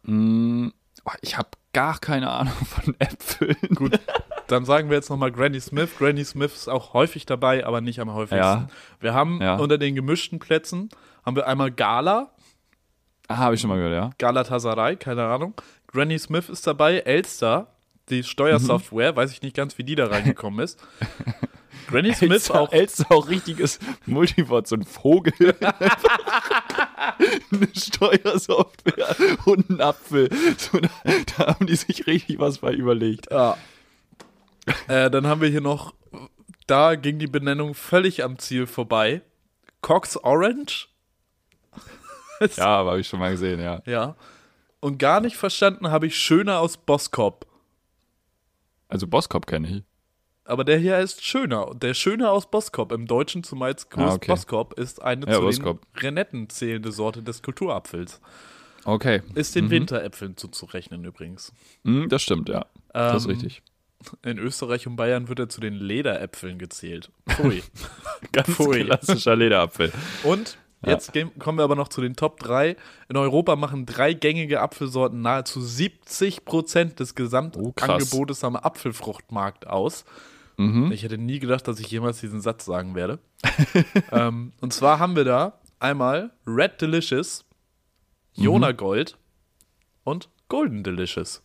Mm, oh, ich habe gar keine Ahnung von Äpfeln. Gut, dann sagen wir jetzt nochmal Granny Smith. Granny Smith ist auch häufig dabei, aber nicht am häufigsten. Ja. Wir haben ja. unter den gemischten Plätzen haben wir einmal Gala. Ah, habe ich schon mal gehört, ja. Galatasaray, keine Ahnung. Granny Smith ist dabei, Elster, die Steuersoftware, mhm. weiß ich nicht ganz, wie die da reingekommen ist. Granny Smith Elster, auch. Elster auch richtiges Multiwort, so ein Vogel. Eine Steuersoftware und ein Apfel. So, da, da, haben die sich richtig was bei überlegt. Ja. Äh, dann haben wir hier noch, da ging die Benennung völlig am Ziel vorbei. Cox Orange. ja, aber habe ich schon mal gesehen, ja. Ja. Und gar nicht verstanden habe ich Schöner aus Boskop. Also Boskop kenne ich. Aber der hier ist Schöner. Der Schöner aus Boskop, im Deutschen zumeist Groß ah, okay. Boskop, ist eine ja, zu Boskop. den Renetten zählende Sorte des Kulturapfels. Okay. Ist den mhm. Winteräpfeln zuzurechnen übrigens. Mhm, das stimmt, ja. Ähm, das ist richtig. In Österreich und Bayern wird er zu den Lederäpfeln gezählt. Pfui. Ganz Pfui. klassischer Lederapfel. Und Jetzt ja. kommen wir aber noch zu den Top 3. In Europa machen drei gängige Apfelsorten nahezu 70 Prozent des Gesamtangebotes oh, am Apfelfruchtmarkt aus. Mhm. Ich hätte nie gedacht, dass ich jemals diesen Satz sagen werde. ähm, und zwar haben wir da einmal Red Delicious, Jona mhm. Gold und Golden Delicious.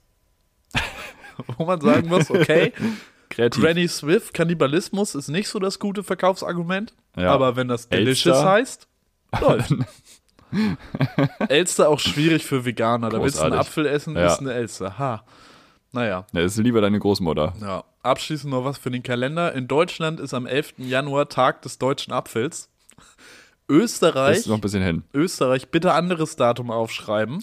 Wo man sagen muss, okay, Kreativ. Granny Swift, Kannibalismus ist nicht so das gute Verkaufsargument. Ja. Aber wenn das Delicious Elster. heißt, läuft. Elster auch schwierig für Veganer. Da willst du einen Apfel essen, ja. ist eine Elster. Ha. Naja. Ja, ist lieber deine Großmutter. Ja. Abschließend noch was für den Kalender. In Deutschland ist am 11. Januar Tag des deutschen Apfels. Österreich. ist noch ein bisschen hin. Österreich, bitte anderes Datum aufschreiben.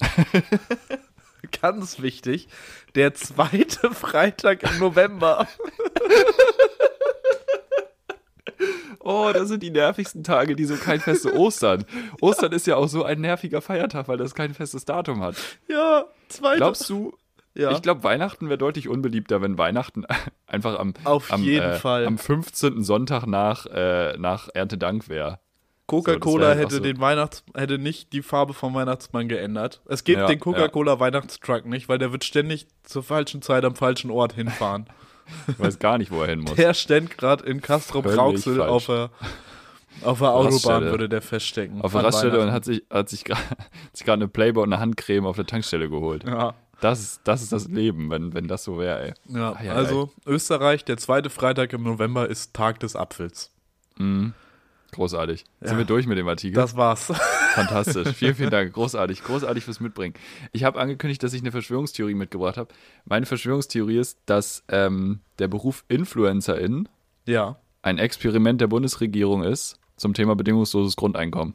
Ganz wichtig. Der zweite Freitag im November. Oh, das sind die nervigsten Tage, die so kein festes Ostern. Ostern ist ja auch so ein nerviger Feiertag, weil das kein festes Datum hat. Ja, zweite. Glaubst du, ja. Ich glaube, Weihnachten wäre deutlich unbeliebter, wenn Weihnachten einfach am, Auf am, jeden äh, Fall. am 15. Sonntag nach, äh, nach Erntedank wäre. Coca-Cola so, hätte so. den Weihnachts hätte nicht die Farbe vom Weihnachtsmann geändert. Es gibt ja, den Coca-Cola ja. Weihnachtstruck nicht, weil der wird ständig zur falschen Zeit am falschen Ort hinfahren. ich weiß gar nicht, wo er hin muss. Der stand gerade in Castro Brauxel auf der auf der Autobahn würde der feststecken. Auf der Raststelle und hat sich, hat sich gerade eine Playboy und eine Handcreme auf der Tankstelle geholt. Ja. Das ist, das ist das Leben, wenn, wenn das so wäre, ey. Ja, ah, ja also ey. Österreich, der zweite Freitag im November ist Tag des Apfels. Mhm. Großartig. Ja. Sind wir durch mit dem Artikel? Das war's. Fantastisch. vielen, vielen Dank. Großartig. Großartig fürs Mitbringen. Ich habe angekündigt, dass ich eine Verschwörungstheorie mitgebracht habe. Meine Verschwörungstheorie ist, dass ähm, der Beruf Influencerin ja. ein Experiment der Bundesregierung ist zum Thema bedingungsloses Grundeinkommen.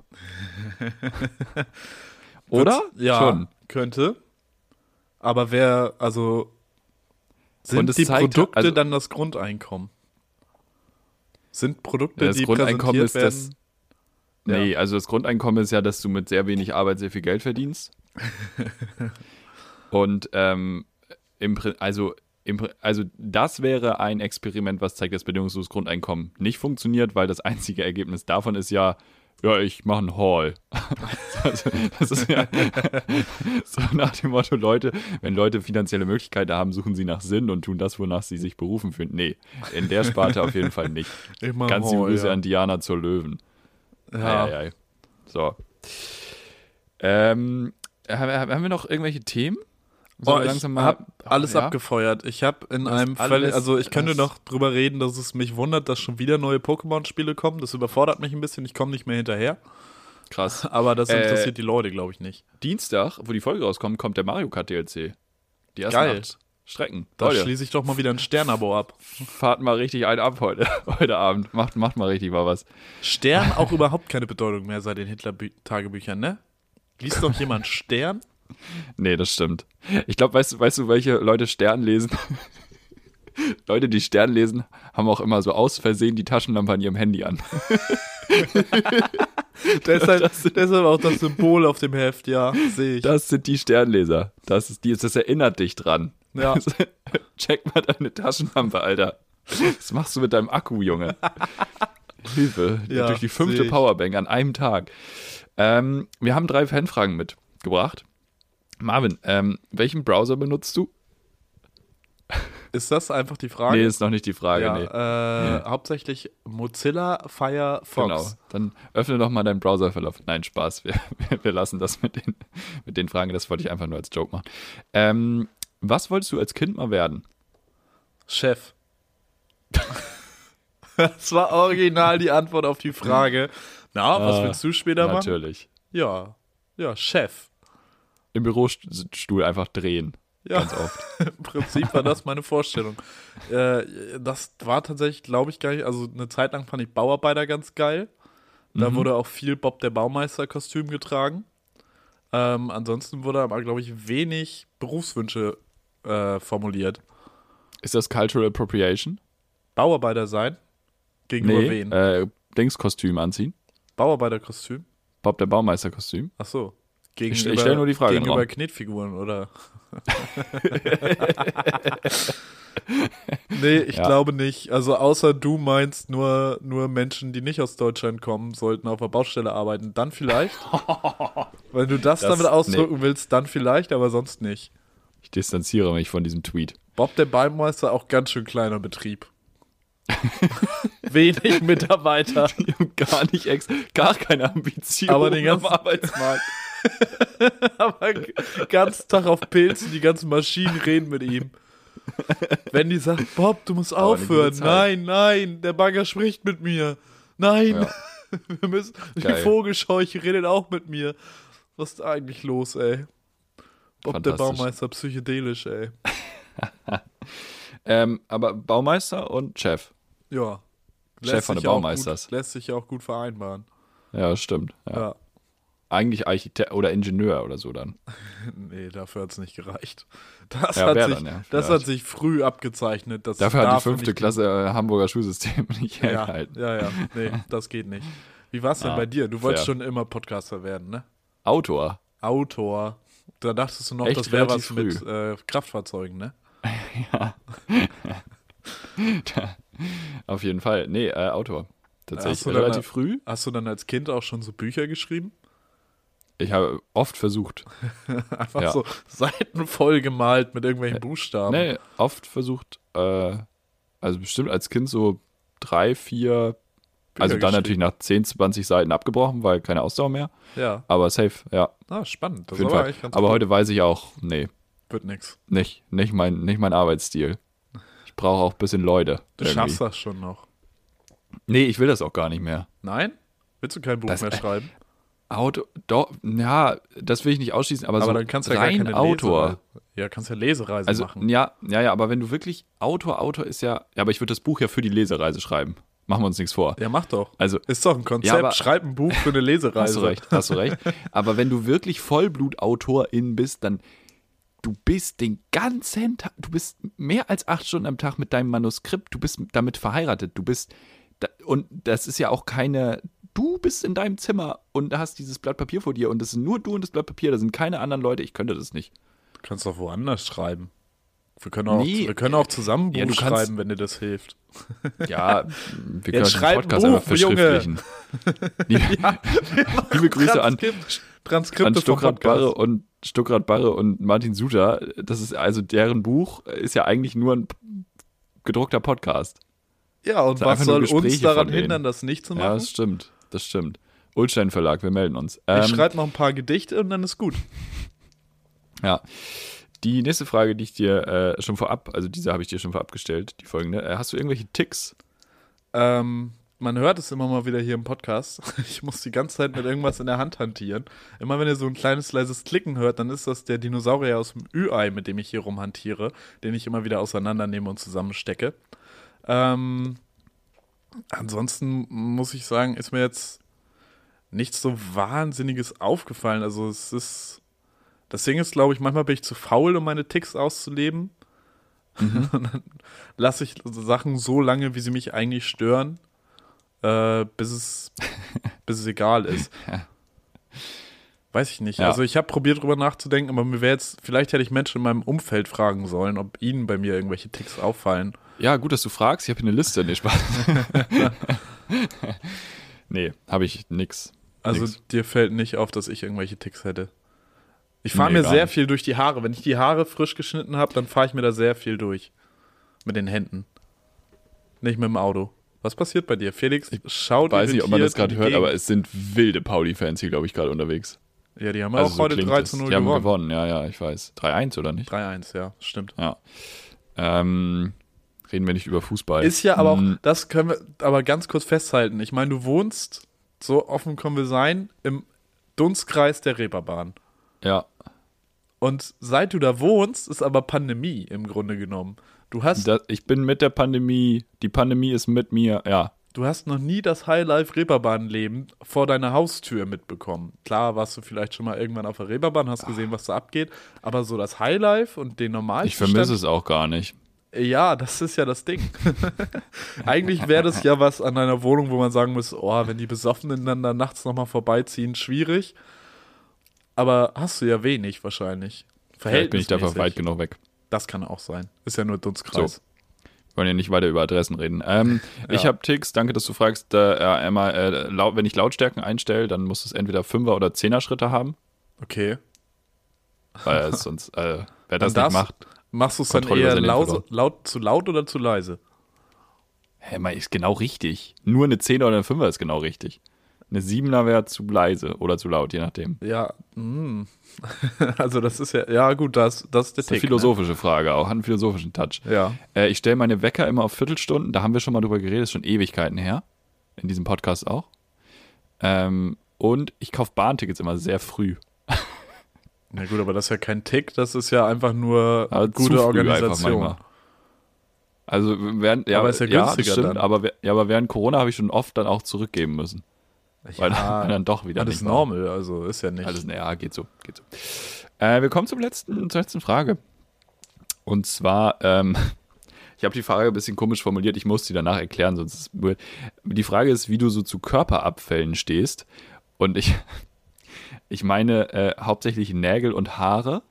Oder? Ja, Schon. könnte. Aber wer, also sind die Produkte also, dann das Grundeinkommen? Sind Produkte, ja, das die Grundeinkommen ist werden? das. Nee, ja. also das Grundeinkommen ist ja, dass du mit sehr wenig Arbeit sehr viel Geld verdienst. Und ähm, im, also, im, also das wäre ein Experiment, was zeigt, dass bedingungsloses Grundeinkommen nicht funktioniert, weil das einzige Ergebnis davon ist ja, ja, ich mache einen Haul. also, das ist ja so nach dem Motto, Leute, wenn Leute finanzielle Möglichkeiten haben, suchen sie nach Sinn und tun das, wonach sie sich berufen fühlen. Nee, in der Sparte auf jeden Fall nicht. Ganz liebe Grüße ja. an Diana zur Löwen. Ja. Ei, ei, ei. So. Ähm, haben wir noch irgendwelche Themen? Oh, ich habe alles ja? abgefeuert. Ich habe in das einem Fall, also ich könnte noch drüber reden, dass es mich wundert, dass schon wieder neue Pokémon-Spiele kommen. Das überfordert mich ein bisschen. Ich komme nicht mehr hinterher. Krass. Aber das interessiert äh, die Leute, glaube ich, nicht. Dienstag, wo die Folge rauskommt, kommt der Mario Kart DLC. Die ersten Geil. acht Strecken. Da schließe ich doch mal wieder ein Sternabo ab. Fahrt mal richtig ein ab heute, heute Abend. Macht, macht mal richtig mal was. Stern auch überhaupt keine Bedeutung mehr seit den Hitler-Tagebüchern, ne? Liest doch jemand Stern? Nee, das stimmt. Ich glaube, weißt, weißt du, welche Leute Stern lesen? Leute, die Stern lesen, haben auch immer so aus Versehen die Taschenlampe an ihrem Handy an. deshalb, das, deshalb auch das Symbol auf dem Heft, ja, sehe ich. Das sind die Sternleser. Das, ist die, das erinnert dich dran. Ja. Check mal deine Taschenlampe, Alter. Was machst du mit deinem Akku, Junge? Hilfe. Ja, durch die fünfte Powerbank an einem Tag. Ähm, wir haben drei Fanfragen mitgebracht. Marvin, ähm, welchen Browser benutzt du? Ist das einfach die Frage? Nee, ist noch nicht die Frage. Ja, nee. Äh, nee. Hauptsächlich Mozilla Firefox. Genau. Dann öffne doch mal deinen Browserverlauf. Nein, Spaß. Wir, wir, lassen das mit den, mit den Fragen. Das wollte ich einfach nur als Joke machen. Ähm, was wolltest du als Kind mal werden? Chef. das war original die Antwort auf die Frage. Na, was willst du später machen? Natürlich. Ja. Ja, Chef im Bürostuhl einfach drehen. Ja, ganz oft. Im Prinzip war das meine Vorstellung. äh, das war tatsächlich, glaube ich, gar nicht. Also eine Zeit lang fand ich Bauarbeiter ganz geil. Da mhm. wurde auch viel Bob der Baumeister-Kostüm getragen. Ähm, ansonsten wurde aber, glaube ich, wenig Berufswünsche äh, formuliert. Ist das Cultural Appropriation? Bauarbeiter sein? Gegenüber nee, wen? Äh, Dingskostüm anziehen. Bauarbeiterkostüm? Bob der Baumeister-Kostüm. Ach so. Gegenüber, ich stelle nur die Frage. Gegenüber Knetfiguren, oder? nee, ich ja. glaube nicht. Also außer du meinst, nur, nur Menschen, die nicht aus Deutschland kommen, sollten auf der Baustelle arbeiten. Dann vielleicht. Wenn du das, das damit ausdrücken nee. willst, dann vielleicht, aber sonst nicht. Ich distanziere mich von diesem Tweet. Bob der Beimeister, auch ganz schön kleiner Betrieb. Wenig Mitarbeiter. gar nicht ex, gar keine Ambition aber den ganzen Arbeitsmarkt. Aber ganz Tag auf Pilzen, die ganzen Maschinen reden mit ihm. Wenn die sagt, Bob, du musst aufhören. Nein, nein, der Bagger spricht mit mir. Nein, ja. wir müssen, die Vogelscheuche redet auch mit mir. Was ist eigentlich los, ey? Bob der Baumeister, psychedelisch, ey. ähm, aber Baumeister und Chef. Ja. Chef von der Baumeisters. Gut, lässt sich ja auch gut vereinbaren. Ja, stimmt. Ja. ja. Eigentlich Architekt oder Ingenieur oder so dann. nee, dafür hat es nicht gereicht. Das, ja, hat, sich, dann, ja. das hat sich früh abgezeichnet. Dass dafür hat die fünfte Klasse äh, Hamburger Schulsystem nicht ja, hergehalten. Ja, ja, nee, das geht nicht. Wie war es denn bei dir? Du wolltest fair. schon immer Podcaster werden, ne? Autor. Autor. Da dachtest du noch, Echt das wäre was früh. mit äh, Kraftfahrzeugen, ne? ja. Auf jeden Fall. Nee, äh, Autor. Tatsächlich relativ dann, früh. Hast du dann als Kind auch schon so Bücher geschrieben? Ich habe oft versucht. Einfach ja. so Seiten voll gemalt mit irgendwelchen Buchstaben. Nee, oft versucht, äh, also bestimmt als Kind so drei, vier, Bücher also dann natürlich nach 10, 20 Seiten abgebrochen, weil keine Ausdauer mehr. Ja. Aber safe, ja. Ah, spannend. Das Auf jeden Fall. aber cool. heute weiß ich auch, nee. Wird nix. Nicht, nicht mein, nicht mein Arbeitsstil. Ich brauche auch ein bisschen Leute. Du irgendwie. schaffst das schon noch. Nee, ich will das auch gar nicht mehr. Nein? Willst du kein Buch das, mehr schreiben? Auto, doch, ja, das will ich nicht ausschließen, aber, aber so dann kannst du ja rein Autor. Lesereise. Ja, kannst ja Lesereise also, machen. Ja, ja, ja, aber wenn du wirklich Autor, Autor ist ja, ja, aber ich würde das Buch ja für die Lesereise schreiben. Machen wir uns nichts vor. Ja, mach doch. Also, ist doch ein Konzept. Ja, aber, Schreib ein Buch für eine Lesereise. Hast du recht, hast du recht. aber wenn du wirklich Vollblutautorin bist, dann du bist den ganzen Tag, du bist mehr als acht Stunden am Tag mit deinem Manuskript, du bist damit verheiratet, du bist und das ist ja auch keine du bist in deinem Zimmer und hast dieses Blatt Papier vor dir und das sind nur du und das Blatt Papier, da sind keine anderen Leute, ich könnte das nicht. Du kannst doch woanders schreiben. Wir können auch, nee. wir können auch zusammen Buch ja, schreiben, wenn dir das hilft. Ja, wir können den Podcast Buch, einfach verschriftlichen. ja, Liebe Grüße an, Transkripte an Stuckrad Barre und Stuckrad Barre und Martin Suter. Das ist also deren Buch ist ja eigentlich nur ein gedruckter Podcast. Ja, und was soll uns daran hindern, das nicht zu machen? Ja, das stimmt das stimmt. Ulstein Verlag, wir melden uns. Ähm, ich schreibe noch ein paar Gedichte und dann ist gut. Ja. Die nächste Frage, die ich dir äh, schon vorab, also diese habe ich dir schon vorab gestellt, die folgende. Äh, hast du irgendwelche Ticks? Ähm, man hört es immer mal wieder hier im Podcast. Ich muss die ganze Zeit mit irgendwas in der Hand hantieren. Immer wenn ihr so ein kleines, leises Klicken hört, dann ist das der Dinosaurier aus dem Ü-Ei, mit dem ich hier rumhantiere, den ich immer wieder auseinandernehme und zusammenstecke. Ähm, ansonsten muss ich sagen, ist mir jetzt nichts so Wahnsinniges aufgefallen. Also es ist. Das Ding ist, glaube ich, manchmal bin ich zu faul, um meine Ticks auszuleben. Mhm. Und dann lasse ich Sachen so lange, wie sie mich eigentlich stören, äh, bis, es, bis es egal ist. Ja. Weiß ich nicht. Ja. Also ich habe probiert drüber nachzudenken, aber mir wäre jetzt, vielleicht hätte ich Menschen in meinem Umfeld fragen sollen, ob ihnen bei mir irgendwelche Ticks auffallen. Ja, gut, dass du fragst. Ich habe hier eine Liste. Nee, Spaß. nee, habe ich nix. Also nix. dir fällt nicht auf, dass ich irgendwelche Ticks hätte. Ich fahre nee, mir sehr nicht. viel durch die Haare. Wenn ich die Haare frisch geschnitten habe, dann fahre ich mir da sehr viel durch. Mit den Händen. Nicht mit dem Auto. Was passiert bei dir? Felix ich schaut Weiß nicht, ob man das gerade hört, aber es sind wilde Pauli-Fans hier, glaube ich, gerade unterwegs. Ja, die haben also auch so heute 3 zu 0 gewonnen. Die haben gewonnen, ja, ja, ich weiß. 3-1 oder nicht? 3-1, ja, stimmt. Ja. Ähm, reden wir nicht über Fußball. Ist ja aber hm. auch, das können wir aber ganz kurz festhalten. Ich meine, du wohnst, so offen können wir sein, im Dunstkreis der Reeperbahn. Ja. Und seit du da wohnst, ist aber Pandemie im Grunde genommen. Du hast. Das, ich bin mit der Pandemie, die Pandemie ist mit mir, ja. Du hast noch nie das High-Life-Reeperbahn-Leben vor deiner Haustür mitbekommen. Klar warst du vielleicht schon mal irgendwann auf der Reeperbahn, hast gesehen, was da abgeht, aber so das Highlife und den normalen. Ich vermisse es auch gar nicht. Ja, das ist ja das Ding. Eigentlich wäre das ja was an deiner Wohnung, wo man sagen muss, oh, wenn die Besoffenen dann da nachts nochmal vorbeiziehen, schwierig. Aber hast du ja wenig wahrscheinlich. Vielleicht bin ich dafür weit genug weg. Das kann auch sein. Ist ja nur Dunstkreis. So. Wollen ja nicht weiter über Adressen reden. Ähm, ja. Ich habe Ticks, danke, dass du fragst. Äh, einmal, äh, laut, wenn ich Lautstärken einstelle, dann muss es entweder 5er oder 10er Schritte haben. Okay. Weil sonst, äh, wer das, nicht macht. Machst du es dann eher laut, laut, zu laut oder zu leise? Hä, mal ist genau richtig. Nur eine 10er oder eine 5er ist genau richtig. Eine 7er wäre zu leise oder zu laut, je nachdem. Ja, mh. also das ist ja, ja gut, das, das ist der das ist eine Tick, ne? philosophische ne? Frage, auch hat einen philosophischen Touch. Ja. Äh, ich stelle meine Wecker immer auf Viertelstunden, da haben wir schon mal drüber geredet, ist schon Ewigkeiten her. In diesem Podcast auch. Ähm, und ich kaufe Bahntickets immer sehr früh. Na gut, aber das ist ja kein Tick, das ist ja einfach nur aber gute Organisation. Also während, ja, aber ist ja günstiger ja, stimmt, dann. Aber, ja, aber während Corona habe ich schon oft dann auch zurückgeben müssen. Ja, weil dann, dann doch wieder alles normal, also ist ja nicht. Alles, ja, geht so, geht so. Äh, wir kommen zum letzten, zur letzten Frage. Und zwar, ähm, ich habe die Frage ein bisschen komisch formuliert, ich muss sie danach erklären, sonst ist es Die Frage ist, wie du so zu Körperabfällen stehst. Und ich, ich meine äh, hauptsächlich Nägel und Haare,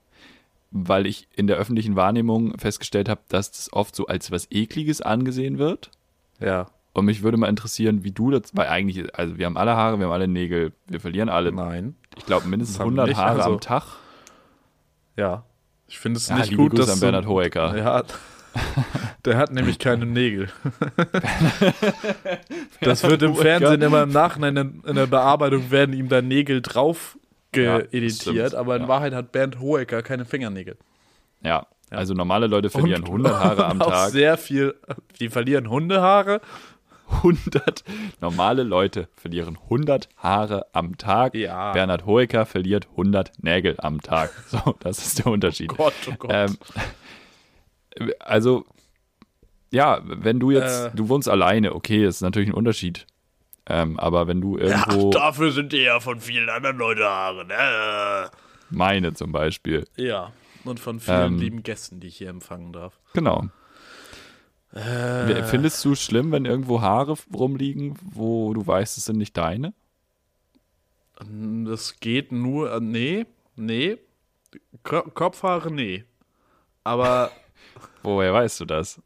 weil ich in der öffentlichen Wahrnehmung festgestellt habe, dass das oft so als was Ekliges angesehen wird. Ja. Und mich würde mal interessieren, wie du das, weil eigentlich, also wir haben alle Haare, wir haben alle Nägel, wir verlieren alle. Nein. Ich glaube mindestens 100 nicht, Haare also, am Tag. Ja. Ich finde es ja, nicht gut, Grüße dass an Bernhard Hoeker. Ja, der hat nämlich keine Nägel. das wird im Fernsehen immer im Nachhinein in der Bearbeitung werden ihm da Nägel drauf geeditiert, ja, aber in ja. Wahrheit hat Bernd Hoeker keine Fingernägel. Ja, also normale Leute verlieren und, 100 Haare am Tag. Sehr viel, die verlieren Hundehaare 100 normale Leute verlieren 100 Haare am Tag. Ja. Bernhard Hoeker verliert 100 Nägel am Tag. So, das ist der Unterschied. Oh Gott, oh Gott. Ähm, also, ja, wenn du jetzt, äh. du wohnst alleine, okay, ist natürlich ein Unterschied. Ähm, aber wenn du irgendwo. Ja, dafür sind die ja von vielen anderen Leuten Haare, ne? Meine zum Beispiel. Ja, und von vielen ähm, lieben Gästen, die ich hier empfangen darf. Genau. Äh, Findest du es schlimm, wenn irgendwo Haare rumliegen, wo du weißt, es sind nicht deine? Das geht nur, äh, nee, nee. Ko Kopfhaare, nee. Aber. Woher weißt du das?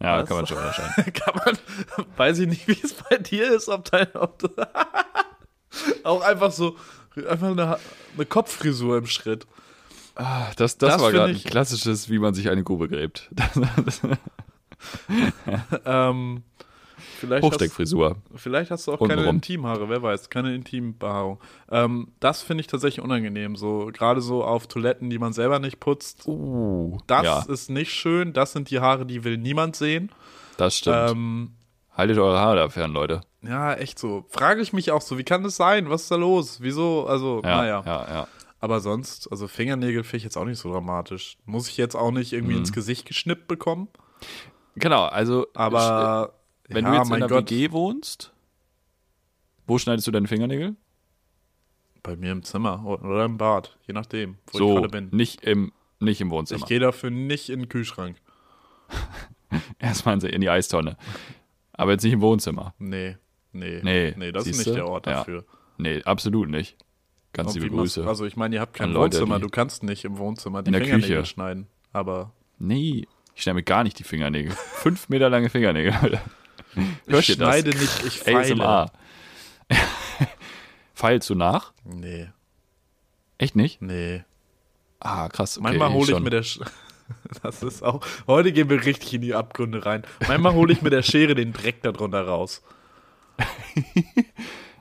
Ja, Was? kann man schon wahrscheinlich. kann man, weiß ich nicht, wie es bei dir ist, ob dein Auto. auch einfach so, einfach eine, eine Kopffrisur im Schritt. Ah, das, das, das war gerade ein klassisches, wie man sich eine Grube gräbt. ähm, Hochsteckfrisur. Hast, vielleicht hast du auch keine Intimhaare, wer weiß, keine Intimbehaarung. Ähm, das finde ich tatsächlich unangenehm. So, gerade so auf Toiletten, die man selber nicht putzt. Uh, das ja. ist nicht schön. Das sind die Haare, die will niemand sehen. Das stimmt. Ähm, Haltet eure Haare da fern, Leute. Ja, echt so. Frage ich mich auch so, wie kann das sein? Was ist da los? Wieso? Also, ja, naja. Ja, ja. Aber sonst, also Fingernägel finde ich jetzt auch nicht so dramatisch. Muss ich jetzt auch nicht irgendwie mhm. ins Gesicht geschnippt bekommen? Genau, also. Aber. Wenn ja, du jetzt in der Gott. WG wohnst, wo schneidest du deine Fingernägel? Bei mir im Zimmer oder im Bad, je nachdem, wo so, ich gerade bin. Nicht im, nicht im Wohnzimmer. Ich gehe dafür nicht in den Kühlschrank. Erstmal in die Eistonne. Aber jetzt nicht im Wohnzimmer. Nee, nee. Nee, nee das ist nicht der Ort dafür. Ja. Nee, absolut nicht. Ganz liebe Grüße. Machst, also ich meine, ihr habt kein Leute, Wohnzimmer, du kannst nicht im Wohnzimmer die in der Fingernägel Küche. schneiden. Aber. Nee, ich schneide mir gar nicht die Fingernägel. Fünf Meter lange Fingernägel, Alter. Ich schneide das? nicht, ich feile. ASMR. Feilst du nach? Nee. Echt nicht? Nee. Ah, krass. Okay, Manchmal hole ich mir der. Sch das ist auch. Heute gehen wir richtig in die Abgründe rein. Manchmal hole ich mit der Schere den Dreck darunter raus.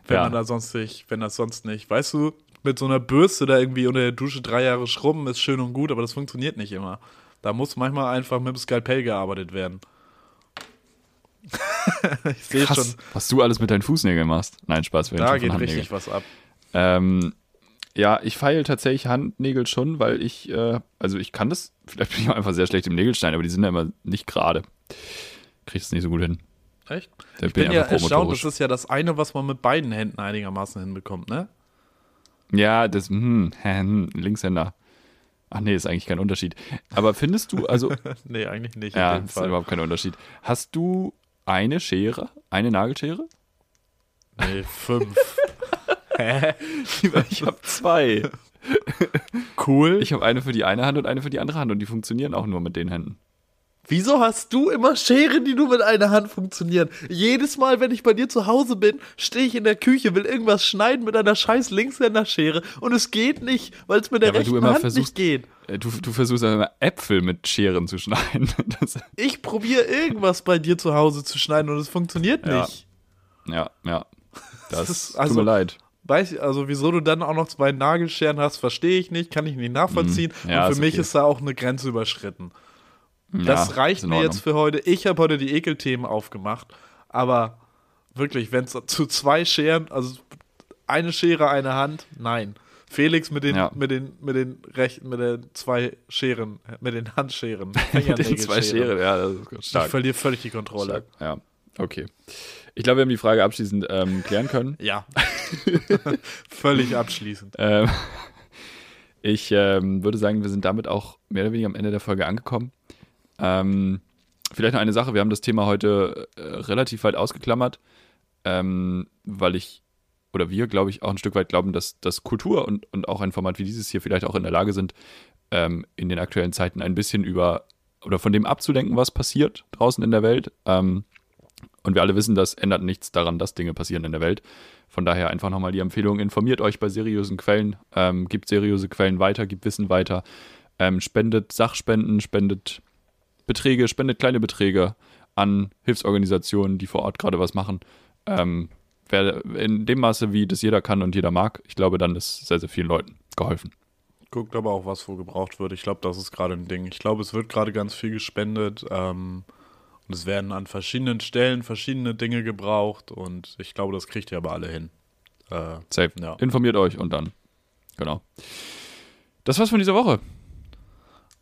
wenn ja. man da sonst nicht, wenn das sonst nicht. Weißt du, mit so einer Bürste da irgendwie unter der Dusche drei Jahre schrubben ist schön und gut, aber das funktioniert nicht immer. Da muss manchmal einfach mit dem Skalpell gearbeitet werden. ich sehe schon. Was du alles mit deinen Fußnägeln machst. Nein, Spaß. Wir da geht richtig was ab. Ähm, ja, ich feile tatsächlich Handnägel schon, weil ich, äh, also ich kann das, vielleicht bin ich auch einfach sehr schlecht im Nägelstein, aber die sind ja immer nicht gerade. Krieg das nicht so gut hin. Echt? Da ich bin, bin ja erstaunt, das ist ja das eine, was man mit beiden Händen einigermaßen hinbekommt, ne? Ja, das, hm, hm, Linkshänder. Ach nee, ist eigentlich kein Unterschied. Aber findest du, also. nee, eigentlich nicht. Ja, ist überhaupt kein Unterschied. Hast du eine Schere? Eine Nagelschere? Nee, fünf. Hä? Ich habe zwei. Cool. Ich habe eine für die eine Hand und eine für die andere Hand und die funktionieren auch nur mit den Händen. Wieso hast du immer Scheren, die nur mit einer Hand funktionieren? Jedes Mal, wenn ich bei dir zu Hause bin, stehe ich in der Küche, will irgendwas schneiden mit einer scheiß Linkshänder-Schere und es geht nicht, weil es mit der ja, rechten Hand versuchst, nicht geht. Äh, du, du versuchst immer Äpfel mit Scheren zu schneiden. Ich probiere irgendwas bei dir zu Hause zu schneiden und es funktioniert ja. nicht. Ja, ja. Das, das ist, also, tut mir leid. Weiß, also wieso du dann auch noch zwei Nagelscheren hast, verstehe ich nicht, kann ich nicht nachvollziehen. Mhm. Ja, und für mich okay. ist da auch eine Grenze überschritten. Das ja, reicht mir jetzt für heute. Ich habe heute die Ekelthemen aufgemacht, aber wirklich, wenn es zu zwei Scheren, also eine Schere, eine Hand, nein. Felix mit den, ja. mit den, mit den rechten, mit den zwei Scheren, mit den Handscheren. mit den zwei Scheren, ja, das ist stark. Ich verliere völlig die Kontrolle. Stark. Ja, okay. Ich glaube, wir haben die Frage abschließend ähm, klären können. Ja. völlig abschließend. Ähm, ich ähm, würde sagen, wir sind damit auch mehr oder weniger am Ende der Folge angekommen. Ähm, vielleicht noch eine Sache, wir haben das Thema heute äh, relativ weit ausgeklammert, ähm, weil ich oder wir, glaube ich, auch ein Stück weit glauben, dass, dass Kultur und, und auch ein Format wie dieses hier vielleicht auch in der Lage sind, ähm, in den aktuellen Zeiten ein bisschen über oder von dem abzudenken, was passiert draußen in der Welt. Ähm, und wir alle wissen, das ändert nichts daran, dass Dinge passieren in der Welt. Von daher einfach nochmal die Empfehlung, informiert euch bei seriösen Quellen, ähm, gibt seriöse Quellen weiter, gibt Wissen weiter, ähm, spendet Sachspenden, spendet Beträge, spendet kleine Beträge an Hilfsorganisationen, die vor Ort gerade was machen. Ähm, in dem Maße, wie das jeder kann und jeder mag, ich glaube, dann ist sehr, sehr vielen Leuten geholfen. Guckt aber auch, was wo gebraucht wird. Ich glaube, das ist gerade ein Ding. Ich glaube, es wird gerade ganz viel gespendet. Ähm, und es werden an verschiedenen Stellen verschiedene Dinge gebraucht. Und ich glaube, das kriegt ihr aber alle hin. Äh, Safe. Ja. Informiert euch und dann. Genau. Das war's von dieser Woche.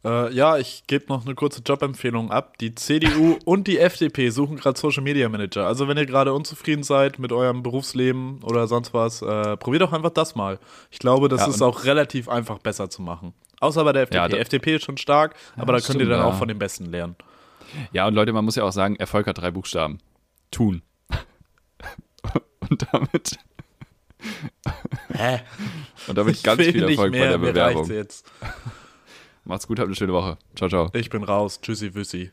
Äh, ja, ich gebe noch eine kurze Jobempfehlung ab. Die CDU und die FDP suchen gerade Social Media Manager. Also wenn ihr gerade unzufrieden seid mit eurem Berufsleben oder sonst was, äh, probiert doch einfach das mal. Ich glaube, das ja, ist auch relativ einfach besser zu machen. Außer bei der FDP. Ja, die FDP ist schon stark, ja, aber da könnt stimmt, ihr dann auch von den Besten lernen. Ja, und Leute, man muss ja auch sagen, Erfolg hat drei Buchstaben. Tun. und damit. Hä? Und damit ganz viel Erfolg bei der Bewerbung. Jetzt. Macht's gut, habt eine schöne Woche. Ciao, ciao. Ich bin raus. Tschüssi, wüssi.